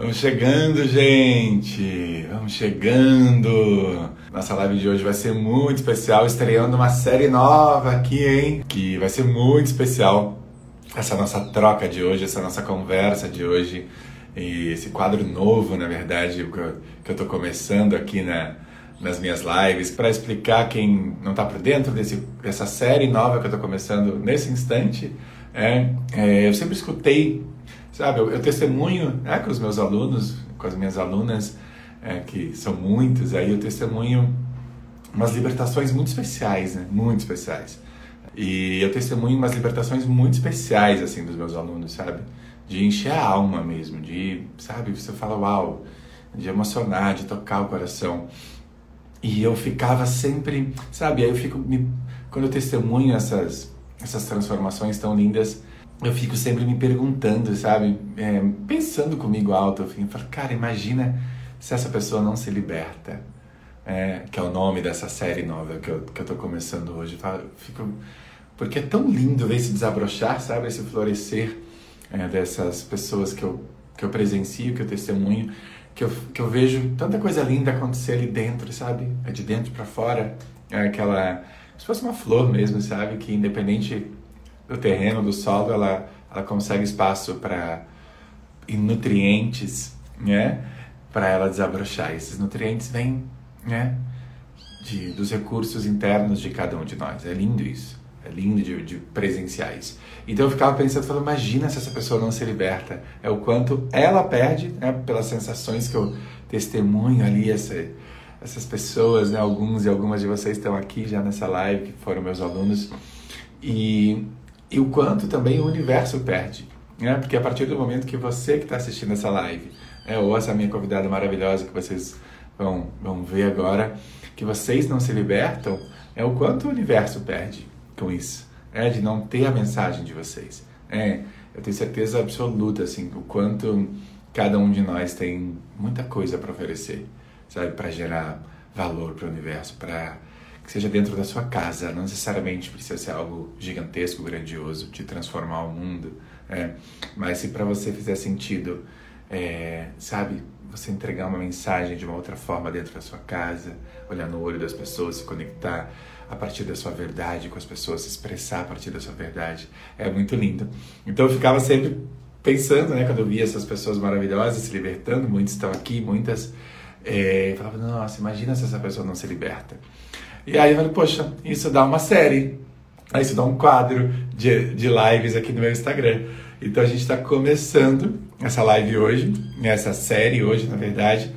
Vamos chegando, gente! Vamos chegando! Nossa live de hoje vai ser muito especial, estreando uma série nova aqui, hein? Que vai ser muito especial. Essa nossa troca de hoje, essa nossa conversa de hoje. E esse quadro novo, na verdade, que eu, tô começando aqui na, nas minhas lives, para explicar quem não está por dentro desse, dessa série nova que eu tô começando nesse instante. É, é, eu sempre escutei Sabe, eu, eu testemunho né, com os meus alunos, com as minhas alunas, é, que são muitos, aí eu testemunho umas libertações muito especiais, né? Muito especiais. E eu testemunho umas libertações muito especiais, assim, dos meus alunos, sabe? De encher a alma mesmo, de, sabe, você fala, uau, de emocionar, de tocar o coração. E eu ficava sempre, sabe, aí eu fico, me, quando eu testemunho essas, essas transformações tão lindas, eu fico sempre me perguntando, sabe? É, pensando comigo alto, eu fico, cara, imagina se essa pessoa não se liberta. É, que é o nome dessa série nova que eu, que eu tô começando hoje. Tá? Fico, porque é tão lindo ver esse desabrochar, sabe? Esse florescer é, dessas pessoas que eu, que eu presencio, que eu testemunho, que eu, que eu vejo tanta coisa linda acontecer ali dentro, sabe? É de dentro para fora. É aquela. Se fosse uma flor mesmo, sabe? Que independente do terreno, do solo, ela, ela consegue espaço para nutrientes, né? Para ela desabrochar. Esses nutrientes vêm, né? De, dos recursos internos de cada um de nós. É lindo isso. É lindo de, de presenciar isso. Então eu ficava pensando, falando, imagina se essa pessoa não se liberta. É o quanto ela perde, né? Pelas sensações que eu testemunho ali, essa, essas pessoas, né? Alguns e algumas de vocês estão aqui já nessa live, que foram meus alunos. E e o quanto também o universo perde. Né? Porque a partir do momento que você que está assistindo essa live, né, ou essa minha convidada maravilhosa que vocês vão, vão ver agora, que vocês não se libertam, é o quanto o universo perde com isso, é de não ter a mensagem de vocês. É, eu tenho certeza absoluta assim o quanto cada um de nós tem muita coisa para oferecer, sabe, para gerar valor para o universo, para que seja dentro da sua casa, não necessariamente precisa ser algo gigantesco, grandioso, de transformar o mundo, é, mas se para você fizer sentido, é, sabe, você entregar uma mensagem de uma outra forma dentro da sua casa, olhar no olho das pessoas, se conectar a partir da sua verdade com as pessoas, se expressar a partir da sua verdade, é muito lindo. Então eu ficava sempre pensando, né, quando eu via essas pessoas maravilhosas se libertando, muitos estão aqui, muitas, é, eu falava, nossa, imagina se essa pessoa não se liberta. E aí eu falei, poxa, isso dá uma série. Aí isso dá um quadro de, de lives aqui no meu Instagram. Então a gente está começando essa live hoje, essa série hoje, na verdade,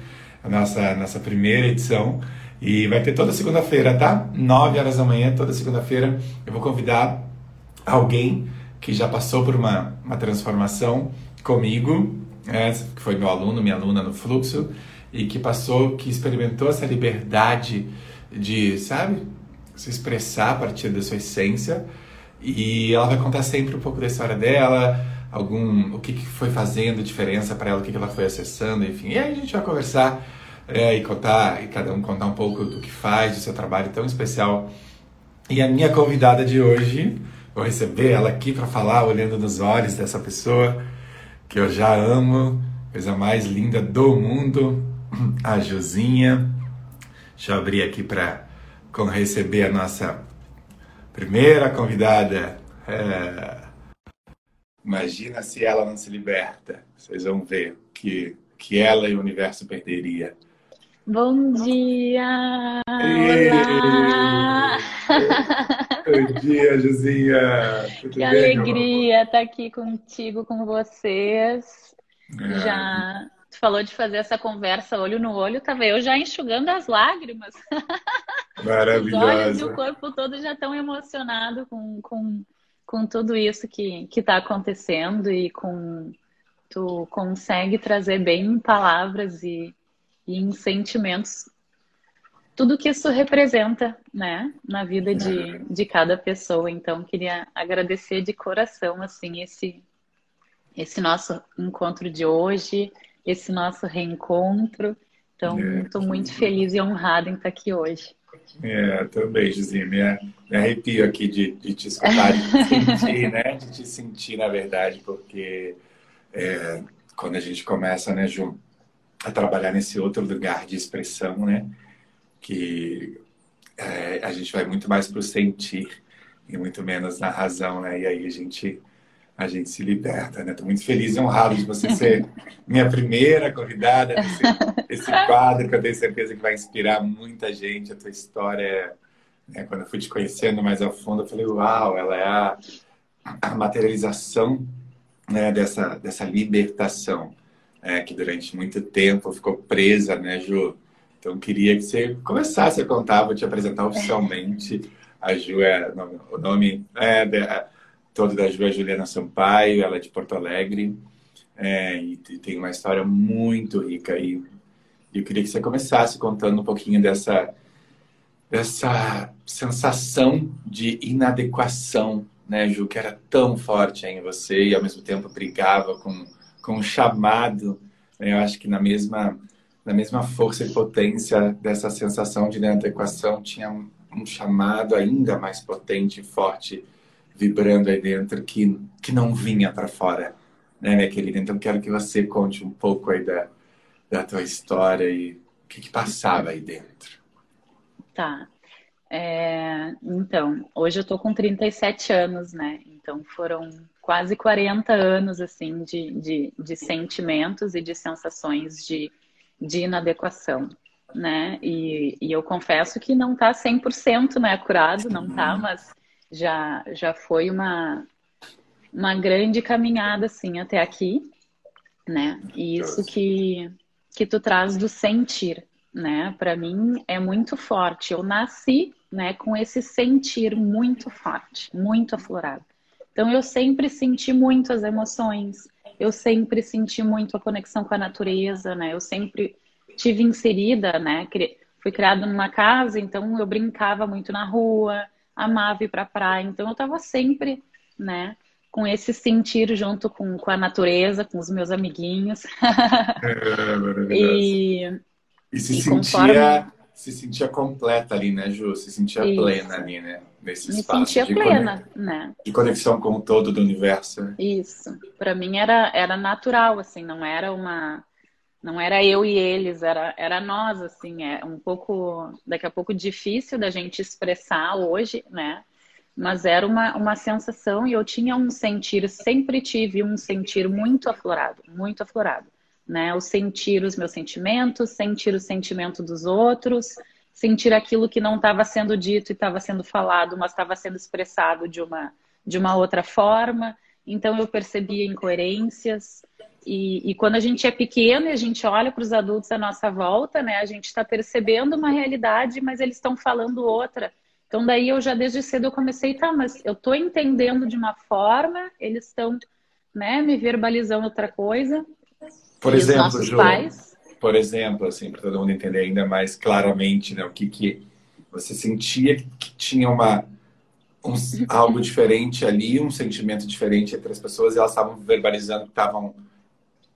a nossa, nossa primeira edição. E vai ter toda segunda-feira, tá? 9 horas da manhã, toda segunda-feira, eu vou convidar alguém que já passou por uma, uma transformação comigo, é, que foi meu aluno, minha aluna no fluxo, e que passou, que experimentou essa liberdade de, sabe, se expressar a partir da sua essência. E ela vai contar sempre um pouco da história dela, algum o que, que foi fazendo diferença para ela, o que, que ela foi acessando, enfim. E aí a gente vai conversar é, e contar, e cada um contar um pouco do que faz, do seu trabalho tão especial. E a minha convidada de hoje, vou receber ela aqui para falar, olhando nos olhos dessa pessoa que eu já amo, coisa mais linda do mundo, a Josinha. Deixa eu abrir aqui para receber a nossa primeira convidada. É... Imagina se ela não se liberta. Vocês vão ver que, que ela e o universo perderia. Bom dia! Olá! Bom dia, Josinha! Tudo que bem, alegria estar aqui contigo, com vocês. É. Já Tu falou de fazer essa conversa olho no olho, tava eu já enxugando as lágrimas. Maravilhosa. Os olhos e o corpo todo já estão emocionado com, com, com tudo isso que está acontecendo e com tu consegue trazer bem em palavras e, e em sentimentos tudo que isso representa, né, na vida de, de cada pessoa. Então, queria agradecer de coração, assim, esse, esse nosso encontro de hoje, esse nosso reencontro. Então, estou é, muito feliz e honrada em estar aqui hoje. É, também, Gizinha. Me, me arrepio aqui de, de te escutar, de te sentir, né? De te sentir, na verdade, porque é, quando a gente começa, né, Ju, a trabalhar nesse outro lugar de expressão, né, que é, a gente vai muito mais para o sentir e muito menos na razão, né, e aí a gente a gente se liberta, né? Estou muito feliz e honrado de você ser minha primeira convidada nesse esse quadro que eu tenho certeza que vai inspirar muita gente. A tua história, né? quando eu fui te conhecendo mais a fundo, eu falei, uau, ela é a, a materialização né, dessa, dessa libertação, né, que durante muito tempo ficou presa, né, Ju? Então, queria que você começasse a contar, vou te apresentar oficialmente. A Ju é o nome é, todo da Ju Juliana Sampaio, ela é de Porto Alegre é, e tem uma história muito rica. E eu queria que você começasse contando um pouquinho dessa, dessa sensação de inadequação né, Ju, que era tão forte em você e ao mesmo tempo brigava com, com o chamado. Né, eu acho que na mesma, na mesma força e potência dessa sensação de inadequação tinha um, um chamado ainda mais potente e forte vibrando aí dentro que, que não vinha para fora, né, minha querida? Então quero que você conte um pouco aí da, da tua história e o que, que passava aí dentro. Tá. É, então, hoje eu tô com 37 anos, né? Então foram quase 40 anos, assim, de, de, de sentimentos e de sensações de, de inadequação, né? E, e eu confesso que não tá 100% né, curado, não tá, mas já, já foi uma, uma grande caminhada, assim, até aqui, né? E isso que, que tu traz do sentir, né? Para mim é muito forte. Eu nasci né, com esse sentir muito forte, muito aflorado. Então eu sempre senti muito as emoções, eu sempre senti muito a conexão com a natureza, né? Eu sempre tive inserida, né? Fui criada numa casa, então eu brincava muito na rua, amava ir para a praia, então eu estava sempre, né? Com esse sentir junto com, com a natureza, com os meus amiguinhos. É, e, e se e sentia conforme se sentia completa ali, né, Ju? Se sentia Isso. plena ali, né? Nesse Me espaço. sentia de plena, né? De conexão com o todo do universo. Isso. Para mim era, era natural, assim, não era uma. Não era eu e eles, era, era nós, assim, é um pouco, daqui a pouco difícil da gente expressar hoje, né? Mas era uma, uma sensação e eu tinha um sentir, sempre tive um sentir muito aflorado, muito aflorado né? O sentir os meus sentimentos, sentir o sentimento dos outros, sentir aquilo que não estava sendo dito e estava sendo falado, mas estava sendo expressado de uma, de uma outra forma. Então eu percebia incoerências. E, e quando a gente é pequeno e a gente olha para os adultos à nossa volta, né, a gente está percebendo uma realidade, mas eles estão falando outra. Então daí eu já desde cedo eu comecei, tá, mas eu estou entendendo de uma forma, eles estão né, me verbalizando outra coisa. Por exemplo, Ju, pais. por exemplo, assim, para todo mundo entender ainda mais claramente, né, o que que você sentia que tinha uma um, algo diferente ali, um sentimento diferente entre as pessoas e elas estavam verbalizando que estavam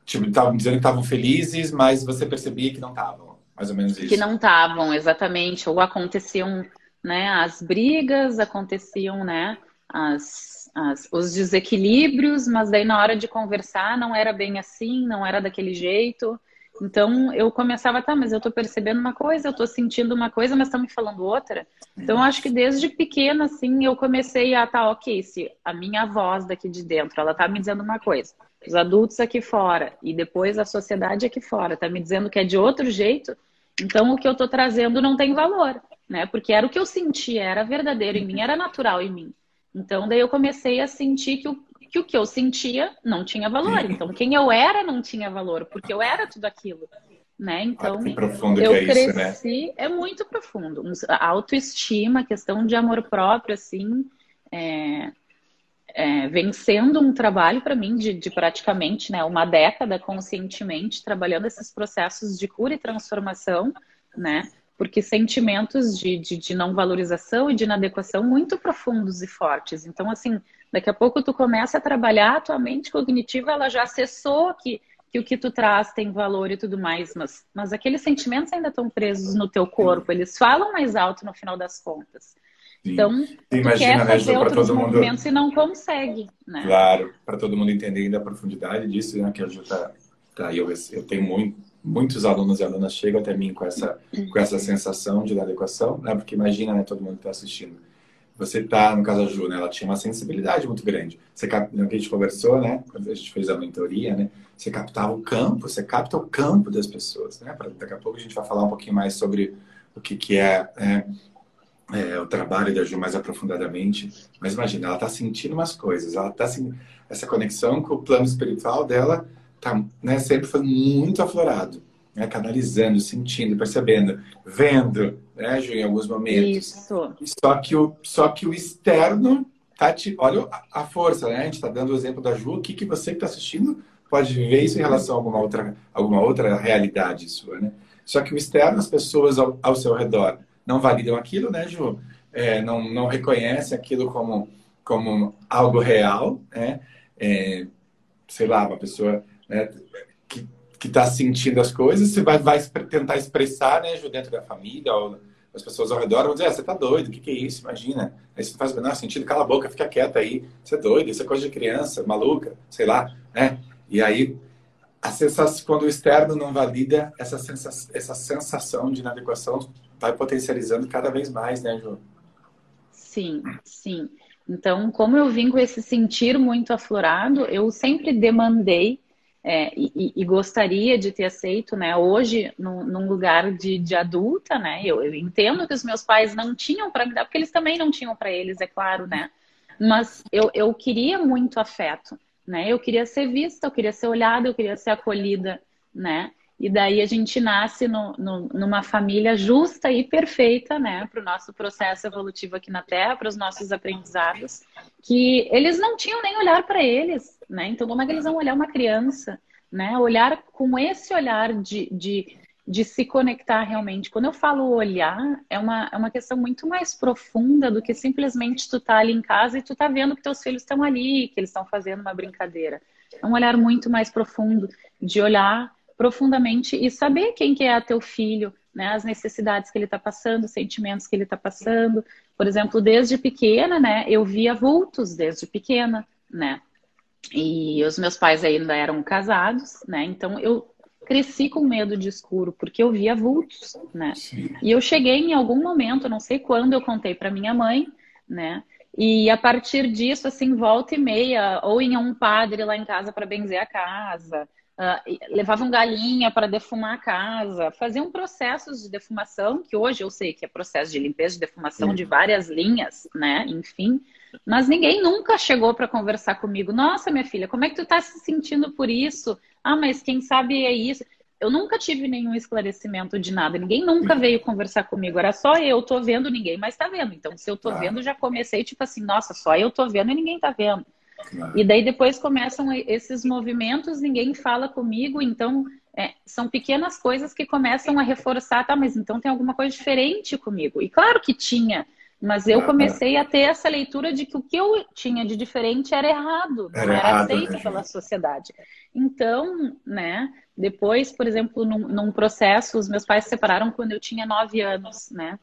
tipo, estavam dizendo que estavam felizes, mas você percebia que não estavam. Mais ou menos isso. Que não estavam, exatamente. Ou aconteciam, né, as brigas, aconteciam, né, as as, os desequilíbrios, mas daí na hora de conversar não era bem assim, não era daquele jeito. Então eu começava, tá, mas eu tô percebendo uma coisa, eu tô sentindo uma coisa, mas estão me falando outra. Então eu acho que desde pequena, assim, eu comecei a, tá, ok, se a minha voz daqui de dentro, ela tá me dizendo uma coisa, os adultos aqui fora e depois a sociedade aqui fora tá me dizendo que é de outro jeito, então o que eu tô trazendo não tem valor, né? Porque era o que eu sentia, era verdadeiro em mim, era natural em mim. Então, daí eu comecei a sentir que o, que o que eu sentia não tinha valor. Então, quem eu era não tinha valor, porque eu era tudo aquilo. Né? Então, ah, eu é cresci, isso, né? é muito profundo. A autoestima, questão de amor próprio, assim, é, é, vem sendo um trabalho para mim de, de, praticamente né, uma década conscientemente trabalhando esses processos de cura e transformação, né? porque sentimentos de, de, de, não valorização e de inadequação muito profundos e fortes. Então, assim, daqui a pouco tu começa a trabalhar, a tua mente cognitiva ela já acessou que, que o que tu traz tem valor e tudo mais, mas, mas aqueles sentimentos ainda estão presos no teu corpo, eles falam mais alto no final das contas. Sim. Então, Imagina, né, fazer né, outros movimentos mundo... e não consegue, né? Claro, para todo mundo entender ainda a profundidade disso, né, que a Ju está Tá? Eu, eu tenho muito, muitos alunos e alunas chegam até mim com essa, com essa sensação de inadequação, né? Porque imagina, né, todo mundo que está assistindo. Você tá, no caso da Ju, né, ela tinha uma sensibilidade muito grande. Você, cap... no que a gente conversou, né, quando a gente fez a mentoria, né, você captava o campo, você capta o campo das pessoas, né? Pra, daqui a pouco a gente vai falar um pouquinho mais sobre o que, que é, é, é o trabalho da Ju mais aprofundadamente. Mas imagina, ela está sentindo umas coisas, ela está sentindo essa conexão com o plano espiritual dela tá, né, sempre foi muito aflorado, né, canalizando, sentindo, percebendo, vendo, né, Ju, em alguns momentos. Isso. Só que o, só que o externo tá te, olha a, força, né? A gente está dando o exemplo da Ju, o que, que você que está assistindo pode ver isso em relação a alguma outra, alguma outra realidade sua, né? Só que o externo, as pessoas ao, ao seu redor não validam aquilo, né, Ju? É, não, não reconhecem aquilo como, como algo real, né? É, sei lá, uma pessoa né, que está sentindo as coisas, você vai, vai tentar expressar né, dentro da família ou as pessoas ao redor vão dizer, ah, você tá doido, o que, que é isso? Imagina. Aí não faz o menor sentido, cala a boca, fica quieta aí, você é doido, isso é coisa de criança, maluca, sei lá, né? E aí, a sensação, quando o externo não valida, essa sensação, essa sensação de inadequação vai potencializando cada vez mais, né, Ju? Sim, sim. Então, como eu vim com esse sentir muito aflorado, eu sempre demandei é, e, e, gostaria de ter aceito, né, hoje, num, num lugar de, de, adulta, né, eu, eu, entendo que os meus pais não tinham para me dar, porque eles também não tinham para eles, é claro, né, mas eu, eu queria muito afeto, né, eu queria ser vista, eu queria ser olhada, eu queria ser acolhida, né, e daí a gente nasce no, no, numa família justa e perfeita, né, para o nosso processo evolutivo aqui na Terra, para os nossos aprendizados, que eles não tinham nem olhar para eles, né? Então, como é que eles vão olhar uma criança, né? Olhar com esse olhar de, de, de se conectar realmente. Quando eu falo olhar, é uma, é uma questão muito mais profunda do que simplesmente tu tá ali em casa e tu tá vendo que teus filhos estão ali, que eles estão fazendo uma brincadeira. É um olhar muito mais profundo, de olhar profundamente e saber quem que é teu filho, né, as necessidades que ele está passando, os sentimentos que ele está passando. Por exemplo, desde pequena, né, eu via vultos desde pequena, né. E os meus pais ainda eram casados, né? Então eu cresci com medo de escuro porque eu via vultos, né? Sim. E eu cheguei em algum momento, não sei quando, eu contei para minha mãe, né? E a partir disso, assim, volta e meia, ou em um padre lá em casa para benzer a casa, uh, levavam galinha para defumar a casa, faziam processos de defumação, que hoje eu sei que é processo de limpeza de defumação de várias linhas, né? Enfim. Mas ninguém nunca chegou para conversar comigo. Nossa, minha filha, como é que tu está se sentindo por isso? Ah, mas quem sabe é isso. Eu nunca tive nenhum esclarecimento de nada. Ninguém nunca veio conversar comigo. Era só eu tô vendo, ninguém mais tá vendo. Então, se eu tô vendo, já comecei tipo assim, nossa, só eu tô vendo e ninguém tá vendo. E daí depois começam esses movimentos, ninguém fala comigo, então é, são pequenas coisas que começam a reforçar, tá, mas então tem alguma coisa diferente comigo. E claro que tinha, mas eu comecei a ter essa leitura de que o que eu tinha de diferente era errado, era não era aceito né? pela sociedade. Então, né, depois, por exemplo, num, num, processo, os meus pais se separaram quando eu tinha nove anos, né?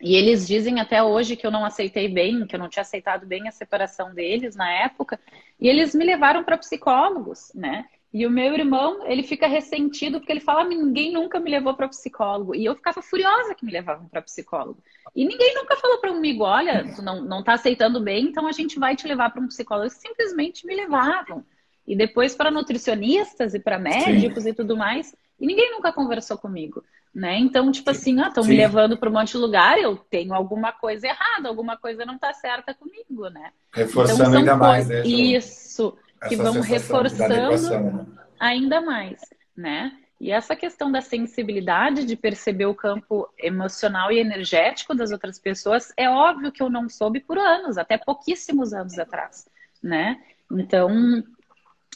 E eles dizem até hoje que eu não aceitei bem, que eu não tinha aceitado bem a separação deles na época, e eles me levaram para psicólogos, né? E o meu irmão, ele fica ressentido porque ele fala: ah, ninguém nunca me levou para psicólogo. E eu ficava furiosa que me levavam para psicólogo. E ninguém nunca falou para comigo: olha, tu não, não tá aceitando bem, então a gente vai te levar para um psicólogo. Eles simplesmente me levavam. E depois para nutricionistas e para médicos Sim. e tudo mais. E ninguém nunca conversou comigo. Né? Então, tipo assim, ah, estão me levando para um monte de lugar, eu tenho alguma coisa errada, alguma coisa não está certa comigo, né? Reforçando então, ainda mais, né? Isso que vão reforçando né? ainda mais, né? E essa questão da sensibilidade de perceber o campo emocional e energético das outras pessoas, é óbvio que eu não soube por anos, até pouquíssimos anos atrás, né? Então,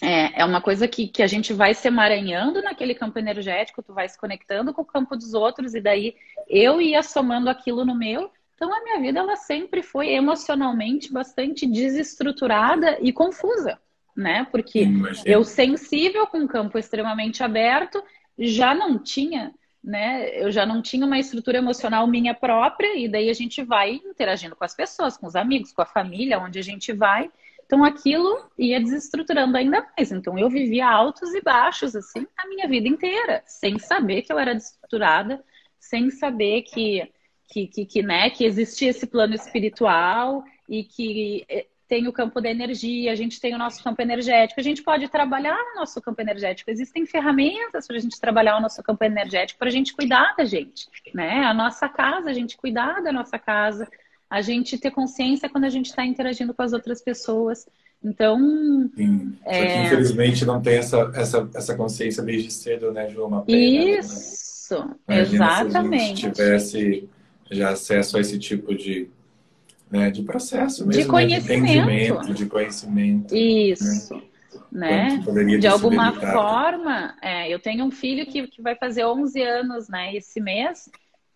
é, é uma coisa que, que a gente vai se emaranhando naquele campo energético, tu vai se conectando com o campo dos outros, e daí eu ia somando aquilo no meu. Então, a minha vida, ela sempre foi emocionalmente bastante desestruturada e confusa, né? Porque eu sensível com um campo extremamente aberto já não tinha, né? Eu já não tinha uma estrutura emocional minha própria e daí a gente vai interagindo com as pessoas, com os amigos, com a família, onde a gente vai Então aquilo ia desestruturando ainda mais. Então eu vivia altos e baixos assim a minha vida inteira, sem saber que eu era desestruturada, sem saber que que, que, que, né, que existia esse plano espiritual e que eh, tem o campo da energia, a gente tem o nosso campo energético, a gente pode trabalhar no nosso campo energético. Existem ferramentas para a gente trabalhar o nosso campo energético, para a gente cuidar da gente, né? A nossa casa, a gente cuidar da nossa casa, a gente ter consciência quando a gente está interagindo com as outras pessoas. Então. Sim. É... infelizmente não tem essa, essa, essa consciência desde cedo, né, João? Uma pena, né? Isso, né? exatamente. Se a gente tivesse já acesso a esse tipo de né, de processo mesmo, de conhecimento, né, de entendimento, de conhecimento. Isso. Né? né? De alguma forma, é, eu tenho um filho que, que vai fazer 11 anos né, esse mês,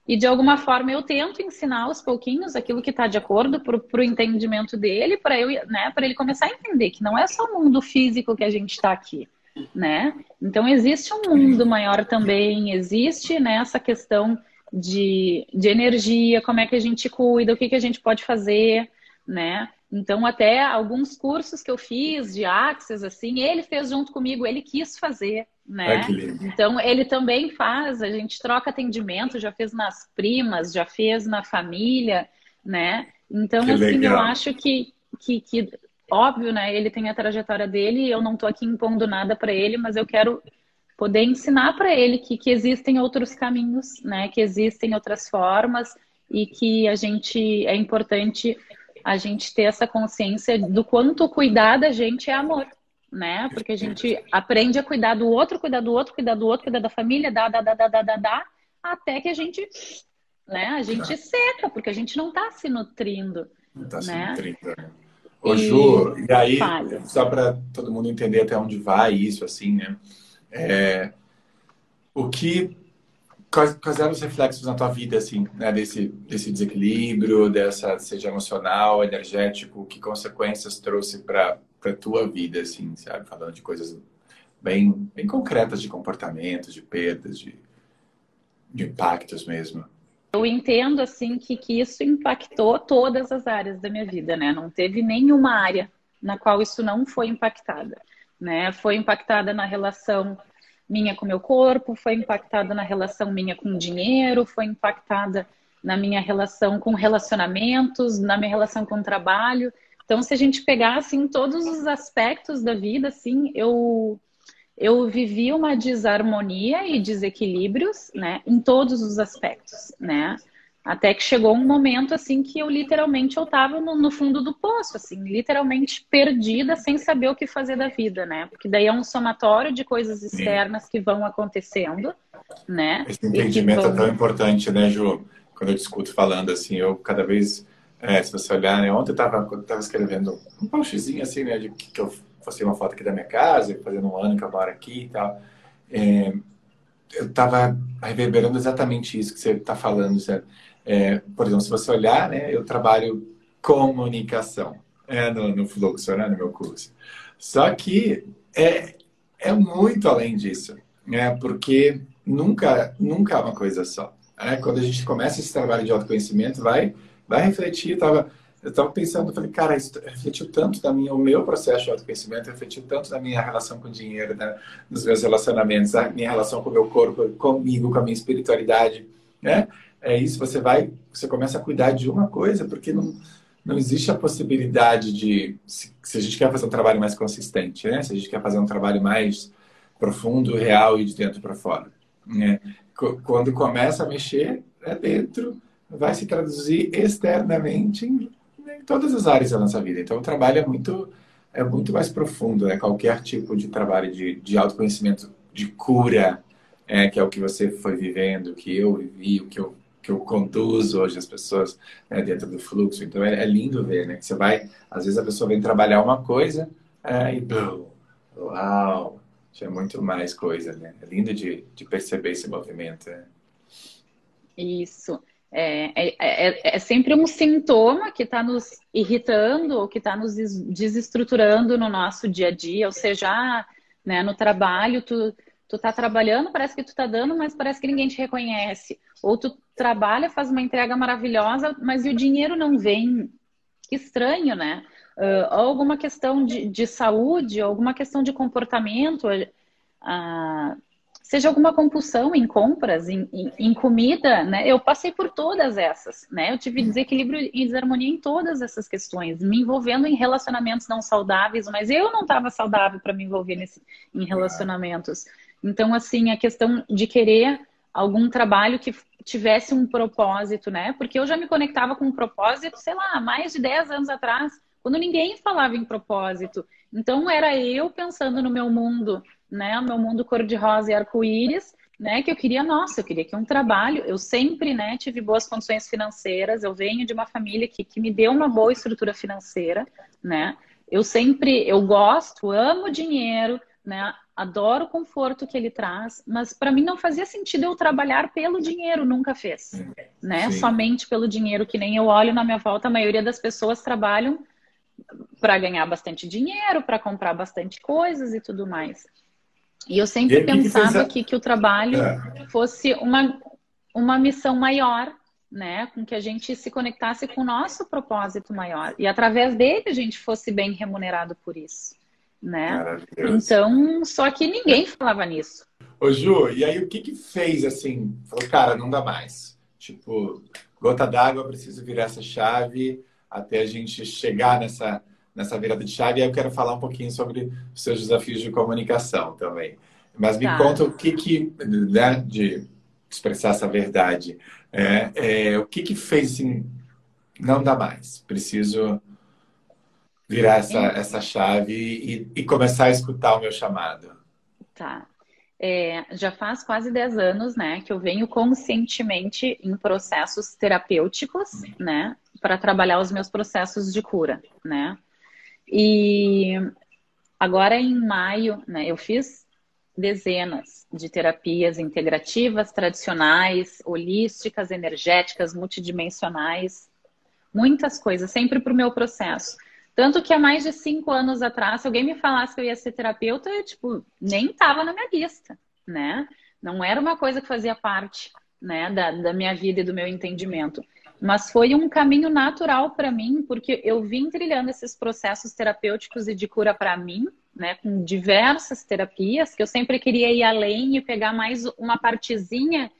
e de alguma forma eu tento ensinar aos pouquinhos aquilo que está de acordo para o entendimento dele, para eu, né, para ele começar a entender que não é só o mundo físico que a gente está aqui, né? Então existe um mundo maior também, existe né, essa questão de, de energia, como é que a gente cuida, o que, que a gente pode fazer, né? Então, até alguns cursos que eu fiz de Axis, assim, ele fez junto comigo, ele quis fazer, né? então, ele também faz, a gente troca atendimento, já fez nas primas, já fez na família, né? Então, que assim, legal. eu acho que, que, que, óbvio, né? Ele tem a trajetória dele, eu não tô aqui impondo nada para ele, mas eu quero poder ensinar para ele que, que existem outros caminhos, né? Que existem outras formas e que a gente é importante a gente ter essa consciência do quanto cuidar da gente é amor, né? Porque a gente aprende a cuidar do outro, cuidar do outro, cuidar do outro, cuidar da família, dá, dá, dá, dá, dá, dá, dá até que a gente, né? A gente seca, porque a gente não está se nutrindo. Não está né? se nutrindo. Ô, Ju, e aí, só para todo mundo entender até onde vai isso, assim, né? É, o que quais, quais eram os reflexos na tua vida assim né, desse desse desequilíbrio dessa seja emocional energético que consequências trouxe para para tua vida assim sabe falando de coisas bem bem concretas de comportamentos de perdas de, de impactos mesmo eu entendo assim que, que isso impactou todas as áreas da minha vida né não teve nenhuma área na qual isso não foi impactada né? Foi impactada na relação minha com meu corpo, foi impactada na relação minha com dinheiro, foi impactada na minha relação com relacionamentos, na minha relação com trabalho. Então, se a gente pegar assim todos os aspectos da vida, assim, eu eu vivi uma desarmonia e desequilíbrios, né, em todos os aspectos, né? Até que chegou um momento assim que eu literalmente eu tava no, no, fundo do poço, assim, literalmente perdida, sem saber o que fazer da vida, né? Porque daí é um somatório de coisas externas Sim. que vão acontecendo, né? Esse entendimento vão... é tão importante, né, Ju? Quando eu discuto falando assim, eu cada vez, é, se você olhar, né? Ontem eu tava, tava escrevendo um postzinho assim, né? De que, que eu postei uma foto aqui da minha casa, fazendo um ano que eu moro aqui e tal. É, eu tava reverberando exatamente isso que você está falando, certo? É, por exemplo, se você olhar, né, eu trabalho comunicação é, no, no fluxo, né, no meu curso. Só que é, é muito além disso, né, porque nunca, nunca é uma coisa só. Né? Quando a gente começa esse trabalho de autoconhecimento, vai, vai refletir. Tava, eu estava pensando, falei, cara, isso refletiu tanto da minha, o meu processo de autoconhecimento, refletiu tanto da minha relação com o dinheiro, né, nos meus relacionamentos, a minha relação com o meu corpo, comigo, com a minha espiritualidade, né? é isso, você vai, você começa a cuidar de uma coisa, porque não, não existe a possibilidade de, se, se a gente quer fazer um trabalho mais consistente, né? Se a gente quer fazer um trabalho mais profundo, real e de dentro para fora. Né? Quando começa a mexer é dentro, vai se traduzir externamente em, em, todas as áreas da nossa vida. Então, o trabalho é muito, é muito mais profundo, né? Qualquer tipo de trabalho de, de autoconhecimento, de cura, é, que é o que você foi vivendo, que eu vivi, o que eu que eu conduzo hoje as pessoas né, dentro do fluxo. Então é, é, lindo ver, né? Que você vai, às vezes a pessoa vem trabalhar uma coisa é, e blum, uau, é muito mais coisa, né? É lindo de, de perceber esse movimento. Né? Isso. É, é, é, é, sempre um sintoma que está nos irritando ou que está nos desestruturando no nosso dia a dia, ou seja, ah, né, no trabalho tu Tu tá trabalhando, parece que tu tá dando, mas parece que ninguém te reconhece. Ou tu trabalha, faz uma entrega maravilhosa, mas o dinheiro não vem. Que estranho, né? uh, alguma questão de, de saúde, alguma questão de comportamento, uh, seja alguma compulsão em compras, em, em, em, comida, né? Eu passei por todas essas, né? Eu tive desequilíbrio e desarmonia em todas essas questões, me envolvendo em relacionamentos não saudáveis, mas eu não estava saudável para me envolver nesse, em relacionamentos. Então, assim, a questão de querer algum trabalho que tivesse um propósito, né? Porque eu já me conectava com um propósito, sei lá, mais de 10 anos atrás, quando ninguém falava em propósito. Então, era eu pensando no meu mundo né, o meu mundo cor-de-rosa e arco-íris, né, que eu queria, nossa, eu queria que um trabalho, eu sempre, né, tive boas condições financeiras, eu venho de uma família que, que me deu uma boa estrutura financeira, né, eu sempre, eu gosto, amo dinheiro, né, adoro o conforto que ele traz, mas para mim não fazia sentido eu trabalhar pelo dinheiro, nunca fez, né, Sim. somente pelo dinheiro, que nem eu olho na minha volta, a maioria das pessoas trabalham para ganhar bastante dinheiro, para comprar bastante coisas e tudo mais. E eu sempre e pensava que, que, que, o trabalho é. fosse uma, uma missão maior, né? Com que a gente se conectasse com o nosso propósito maior. E através dele a gente fosse bem remunerado por isso. Né? Então, só que ninguém falava nisso. Ô Ju, e aí o que que fez assim? Falou, cara, não dá mais. Tipo, gota d'água, preciso virar essa chave até a gente chegar nessa nessa virada de chave. E aí eu quero falar um pouquinho sobre os seus desafios de comunicação também. Mas me tá. conta o que que, né, de expressar essa verdade, é, é, o que que fez assim, não dá mais, preciso virar essa, essa chave e, e começar a escutar o meu chamado. Tá. É, já faz quase 10 anos, né, que eu venho conscientemente em processos terapêuticos, né, para trabalhar os meus processos de cura, né. E agora em maio, né, eu fiz dezenas de terapias integrativas, tradicionais, holísticas, energéticas, multidimensionais, muitas coisas, sempre para o meu processo. Tanto que há mais de cinco anos atrás, se alguém me falasse que eu ia ser terapeuta, eu, tipo, nem estava na minha lista, né? Não era uma coisa que fazia parte, né, da, da minha vida e do meu entendimento. Mas foi um caminho natural para mim, porque eu vim trilhando esses processos terapêuticos e de cura para mim, né, com diversas terapias, que eu sempre queria ir além e pegar mais uma partezinha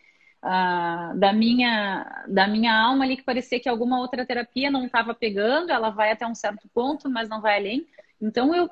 uh, da, minha, da minha alma ali, que parecia que alguma outra terapia não estava pegando, ela vai até um certo ponto, mas não vai além. Então, eu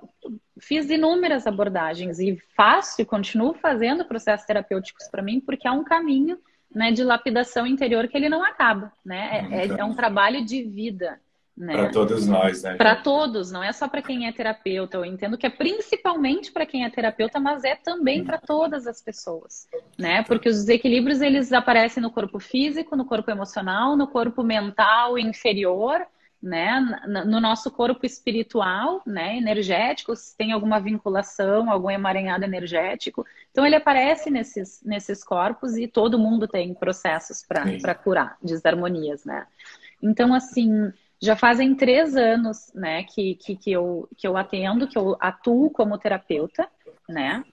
fiz inúmeras abordagens e faço e continuo fazendo processos terapêuticos para mim, porque é um caminho né, de lapidação interior que ele não acaba, né? É, é, é um trabalho de vida. Né? Para todos nós, né? Para todos, não é só para quem é terapeuta. Eu entendo que é principalmente para quem é terapeuta, mas é também para todas as pessoas, né? Porque os desequilíbrios eles aparecem no corpo físico, no corpo emocional, no corpo mental inferior, né? No nosso corpo espiritual, né? Energético, se tem alguma vinculação, algum emaranhado energético. Então ele aparece nesses, nesses corpos e todo mundo tem processos para curar desarmonias, né? Então, assim, já fazem três anos, né, que, que, que, eu, que eu atendo, que eu atuo como terapeuta, né?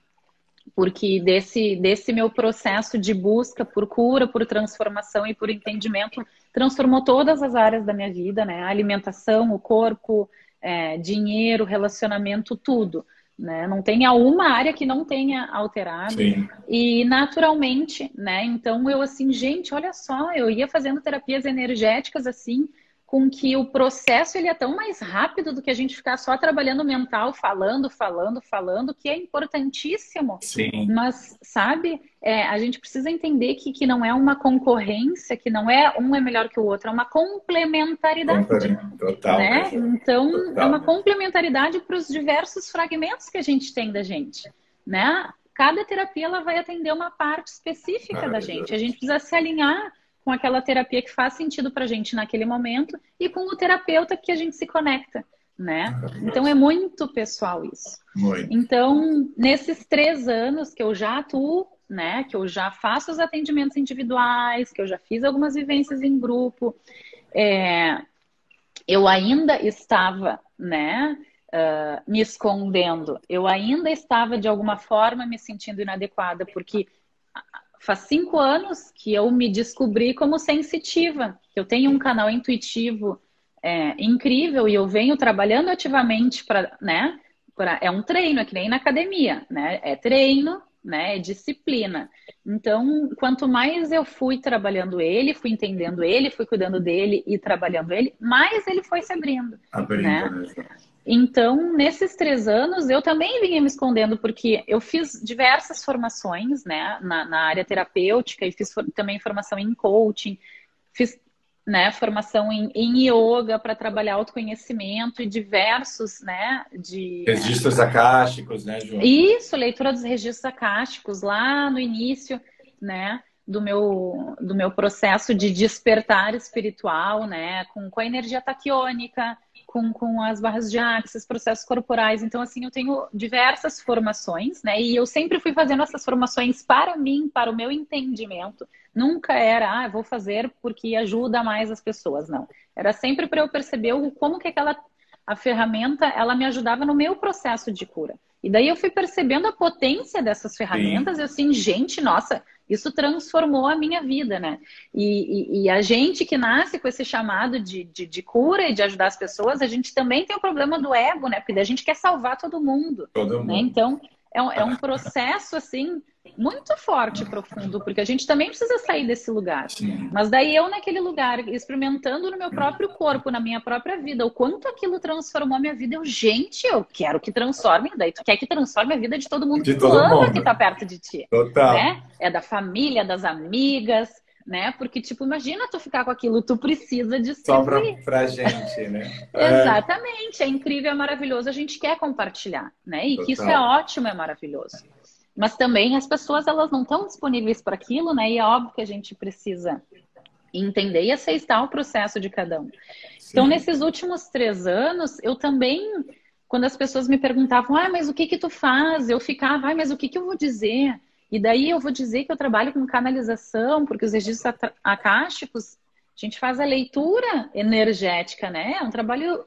Porque desse, desse meu processo de busca por cura, por transformação e por entendimento, transformou todas as áreas da minha vida, né? A alimentação, o corpo, é, dinheiro, relacionamento, tudo. Né? Não tem uma área que não tenha alterado. Sim. E naturalmente, né? Então eu assim, gente, olha só, eu ia fazendo terapias energéticas assim, com que o processo ele é tão mais rápido do que a gente ficar só trabalhando mental, falando, falando, falando, que é importantíssimo. Sim. Mas, sabe, é, a gente precisa entender que, que não é uma concorrência, que não é um é melhor que o outro, é uma complementaridade. Total. Né? Então, Total. é uma complementaridade para os diversos fragmentos que a gente tem da gente. Né? Cada terapia ela vai atender uma parte específica da gente. A gente precisa se alinhar com aquela terapia que faz sentido para a gente naquele momento e com o terapeuta que a gente se conecta, né? Então é muito pessoal isso. Muito. Então, nesses três anos que eu já atuo, né? Que eu já faço os atendimentos individuais, que eu já fiz algumas vivências em grupo, é, eu ainda estava, né? Uh, me escondendo, eu ainda estava de alguma forma me sentindo inadequada, porque faz cinco anos que eu me descobri como sensitiva. Eu tenho um canal intuitivo é, incrível e eu venho trabalhando ativamente para, né? Pra, é um treino, é que nem na academia, né? É treino, né? É disciplina. Então, quanto mais eu fui trabalhando ele, fui entendendo ele, fui cuidando dele e trabalhando ele, mais ele foi se abrindo. Abrindo, né? né? Então, nesses três anos, eu também vinha me escondendo, porque eu fiz diversas formações, né, na, na área terapêutica, e fiz for, também formação em coaching, fiz né, formação em, em yoga para trabalhar autoconhecimento e diversos, né, de... Registros acásticos, né, João? Isso, leitura dos registros acásticos lá no início, né, do meu, do meu processo de despertar espiritual, né, com, com a energia taquiônica, com, com as barras de axis, processos corporais. Então, assim, eu tenho diversas formações, né? E eu sempre fui fazendo essas formações para mim, para o meu entendimento. Nunca era, ah, vou fazer porque ajuda mais as pessoas, não. Era sempre para eu perceber como que aquela a ferramenta, ela me ajudava no meu processo de cura. E daí eu fui percebendo a potência dessas ferramentas Sim. e assim, gente, nossa, isso transformou a minha vida, né? E, e, e a gente que nasce com esse chamado de, de, de, cura e de ajudar as pessoas, a gente também tem o problema do ego, né? Porque a gente quer salvar todo mundo. Todo né? mundo. Né? Então, é um, é um processo, assim, muito forte e profundo, porque a gente também precisa sair desse lugar. Sim. Mas daí eu naquele lugar, experimentando no meu próprio corpo, na minha própria vida, o quanto aquilo transformou a minha vida, eu, gente, eu quero que transforme, daí tu quer que transforme a vida de todo mundo de que todo tu ama mundo. que tá perto de ti. Total. Né? É da família, das amigas, né? Porque, tipo, imagina tu ficar com aquilo, tu precisa de Só pra, pra gente, né? Exatamente, é incrível, é maravilhoso, a gente quer compartilhar, né? E Total. que isso é ótimo, é maravilhoso. Mas também as pessoas elas não estão disponíveis para aquilo, né? E é óbvio que a gente precisa entender e aceitar o processo de cada um. Então, Sim. Então, nesses últimos três anos, eu também, quando as pessoas me perguntavam, ah, mas o que que tu faz? Eu ficava, ah, mas o que que eu vou dizer? E daí eu vou dizer que eu trabalho com canalização, porque os registros acásticos, a gente faz a leitura energética, né? É um trabalho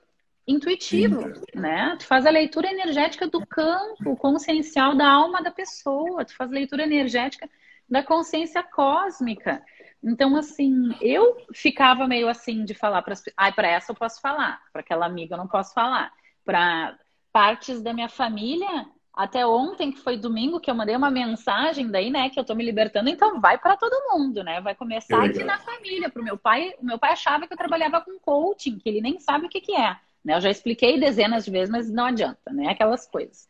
intuitivo, Sim. né? Tu faz a leitura energética do campo consciencial da alma da pessoa, tu faz a leitura energética da consciência cósmica. Então, assim, eu ficava meio assim de falar para as ai, para essa eu posso falar, para aquela amiga eu não posso falar, para partes da minha família. Até ontem, que foi domingo, que eu mandei uma mensagem daí, né, que eu tô me libertando, então vai para todo mundo, né? Vai começar aqui na família. Pro meu pai, o meu pai achava que eu trabalhava com coaching, que ele nem sabe o que que é. Né? Eu já expliquei dezenas de vezes, mas não adianta, né? Aquelas coisas.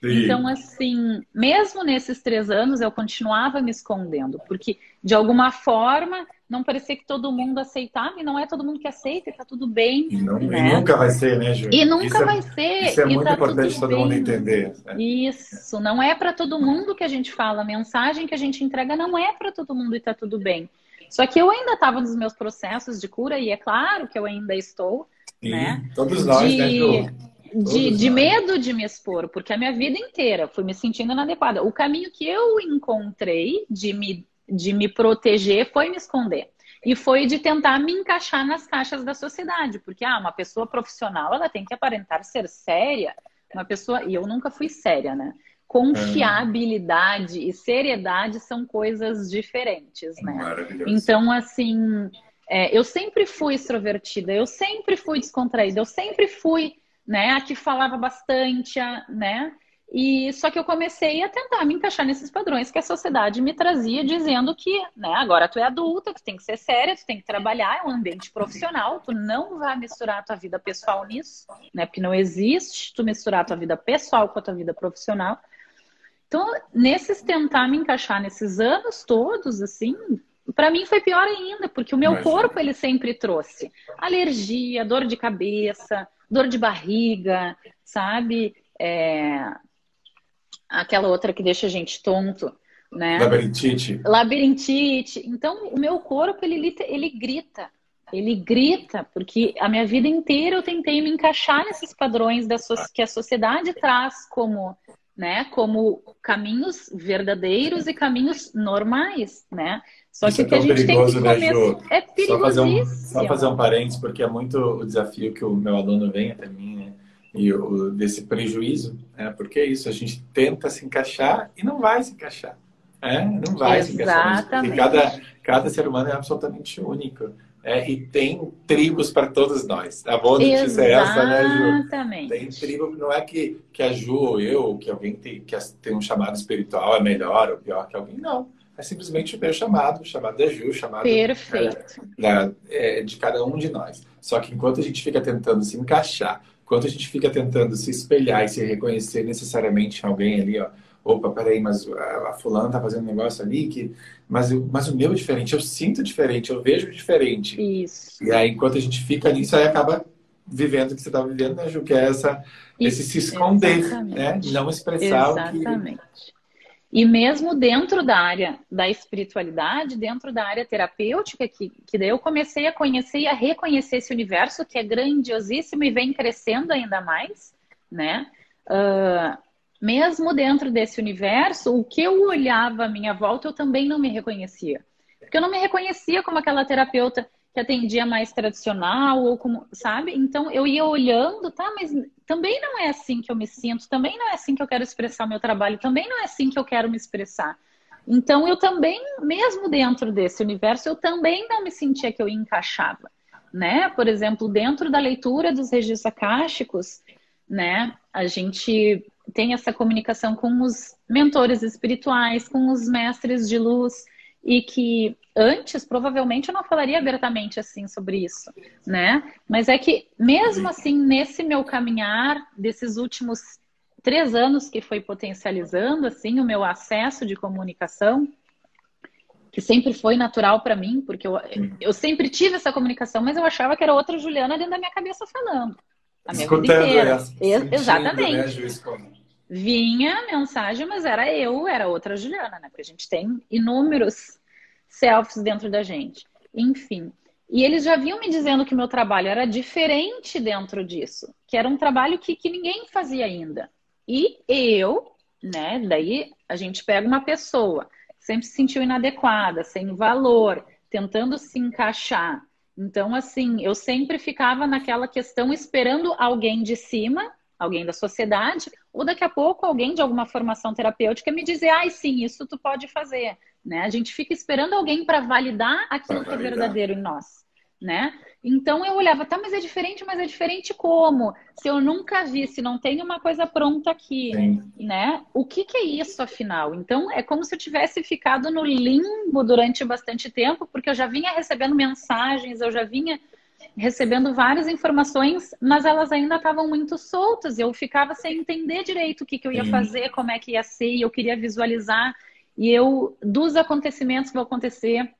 Sim. Então, assim, mesmo nesses três anos, eu continuava me escondendo, porque de alguma forma não parecia que todo mundo aceitava, e não é todo mundo que aceita, e tá tudo bem. E, não, né? e nunca vai ser, né, Ju? E nunca isso é vai é, ser. Isso é muito tá importante todo bem. mundo entender. Né? Isso, não é para todo mundo que a gente fala, a mensagem que a gente entrega não é para todo mundo e tá tudo bem. Só que eu ainda estava nos meus processos de cura, e é claro que eu ainda estou, Sim, né? Todos nós, de, né, Ju? De, de medo de me expor, porque a minha vida inteira fui me sentindo inadequada. O caminho que eu encontrei de me, de me proteger foi me esconder. E foi de tentar me encaixar nas caixas da sociedade, porque ah, uma pessoa profissional ela tem que aparentar ser séria. Uma pessoa, e eu nunca fui séria, né? Confiabilidade e seriedade são coisas diferentes, né? Então, assim, é, eu sempre fui extrovertida, eu sempre fui descontraída, eu sempre fui, né, a que falava bastante, né? E só que eu comecei a tentar me encaixar nesses padrões que a sociedade me trazia, dizendo que, né, agora tu é adulta, tu tem que ser séria, tu tem que trabalhar, é um ambiente profissional, tu não vai misturar a tua vida pessoal nisso, né? Porque não existe tu misturar a tua vida pessoal com a tua vida profissional. Então, nesses tentar me encaixar nesses anos todos, assim, para mim foi pior ainda, porque o meu Imagina. corpo ele sempre trouxe alergia, dor de cabeça, dor de barriga, sabe? É... Aquela outra que deixa a gente tonto, né? Labirintite. Labirintite. Então, o meu corpo ele, ele grita. Ele grita, porque a minha vida inteira eu tentei me encaixar nesses padrões da so que a sociedade traz como né, como caminhos verdadeiros e caminhos normais, né? Só Isso que, é que a gente tem que né, começar... É perigosíssimo. Só fazer, um, só fazer um parênteses, porque é muito o desafio que o meu aluno vem até mim, né? E o, desse prejuízo, né? Porque é isso, a gente tenta se encaixar e não vai se encaixar. É, não vai Exatamente. se encaixar. Cada, cada ser humano é absolutamente único. É, e tem tribos para todos nós. A boa notícia é essa, né, Ju? Exatamente. Tem tribo, não é que, que a Ju ou eu, que alguém tem, que tem um chamado espiritual é melhor ou pior que alguém, não. É simplesmente o meu chamado, o chamado da Ju, o chamado Perfeito. É, é, de cada um de nós. Só que enquanto a gente fica tentando se encaixar, enquanto a gente fica tentando se espelhar e se reconhecer necessariamente em alguém ali, ó, opa, peraí, mas a, a fulana tá fazendo um negócio ali que. Mas, eu, mas o meu é diferente, eu sinto diferente, eu vejo diferente. Isso. E aí, enquanto a gente fica nisso, aí acaba vivendo o que você tá vivendo, né, Ju? Que é essa, Isso, esse se esconder, exatamente. né? Não expressar exatamente. o que. E mesmo dentro da área da espiritualidade, dentro da área terapêutica, que, que daí eu comecei a conhecer e a reconhecer esse universo que é grandiosíssimo e vem crescendo ainda mais, né? Uh, mesmo dentro desse universo, o que eu olhava à minha volta, eu também não me reconhecia. Porque eu não me reconhecia como aquela terapeuta que atendia mais tradicional, ou como, sabe? Então eu ia olhando, tá, mas também não é assim que eu me sinto, também não é assim que eu quero expressar o meu trabalho, também não é assim que eu quero me expressar. Então eu também, mesmo dentro desse universo, eu também não me sentia que eu encaixava, né? Por exemplo, dentro da leitura dos registros acásticos, né, a gente tem essa comunicação com os mentores espirituais, com os mestres de luz, e que antes provavelmente eu não falaria abertamente assim sobre isso, né? Mas é que mesmo assim nesse meu caminhar desses últimos três anos que foi potencializando assim o meu acesso de comunicação, que sempre foi natural para mim, porque eu, eu sempre tive essa comunicação, mas eu achava que era outra Juliana dentro da minha cabeça falando. A minha Escutando vida inteira. Essa, Exatamente. Né, vinha mensagem, mas era eu, era outra Juliana, né? Porque a gente tem inúmeros selfies dentro da gente. Enfim. E eles já vinham me dizendo que meu trabalho era diferente dentro disso, que era um trabalho que, que ninguém fazia ainda. E eu, né? Daí a gente pega uma pessoa sempre se sentiu inadequada, sem valor, tentando se encaixar. Então, assim, eu sempre ficava naquela questão esperando alguém de cima alguém da sociedade, ou daqui a pouco alguém de alguma formação terapêutica me dizer, ai, sim, isso tu pode fazer. Né? A gente fica esperando alguém para validar aquilo pra que é verdadeiro em nós. Né? Então eu olhava, tá, mas é diferente, mas é diferente como? Se eu nunca vi, se não tem uma coisa pronta aqui, Sim. né? O que, que é isso, afinal? Então é como se eu tivesse ficado no limbo durante bastante tempo, porque eu já vinha recebendo mensagens, eu já vinha recebendo várias informações, mas elas ainda estavam muito soltas. Eu ficava sem entender direito o que, que eu ia fazer, como é que ia ser, e eu queria visualizar. E eu, dos acontecimentos que vão acontecer,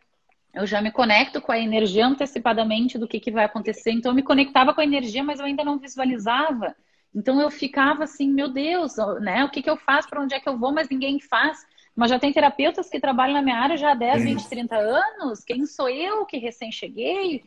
eu já me conecto com a energia antecipadamente do que, que vai acontecer. Então, eu me conectava com a energia, mas eu ainda não visualizava. Então, eu ficava assim, meu Deus, né? O que, que eu faço, para onde é que eu vou, mas ninguém faz. Mas já tem terapeutas que trabalham na minha área já há 10, 20, 30 anos. Quem sou eu que recém cheguei?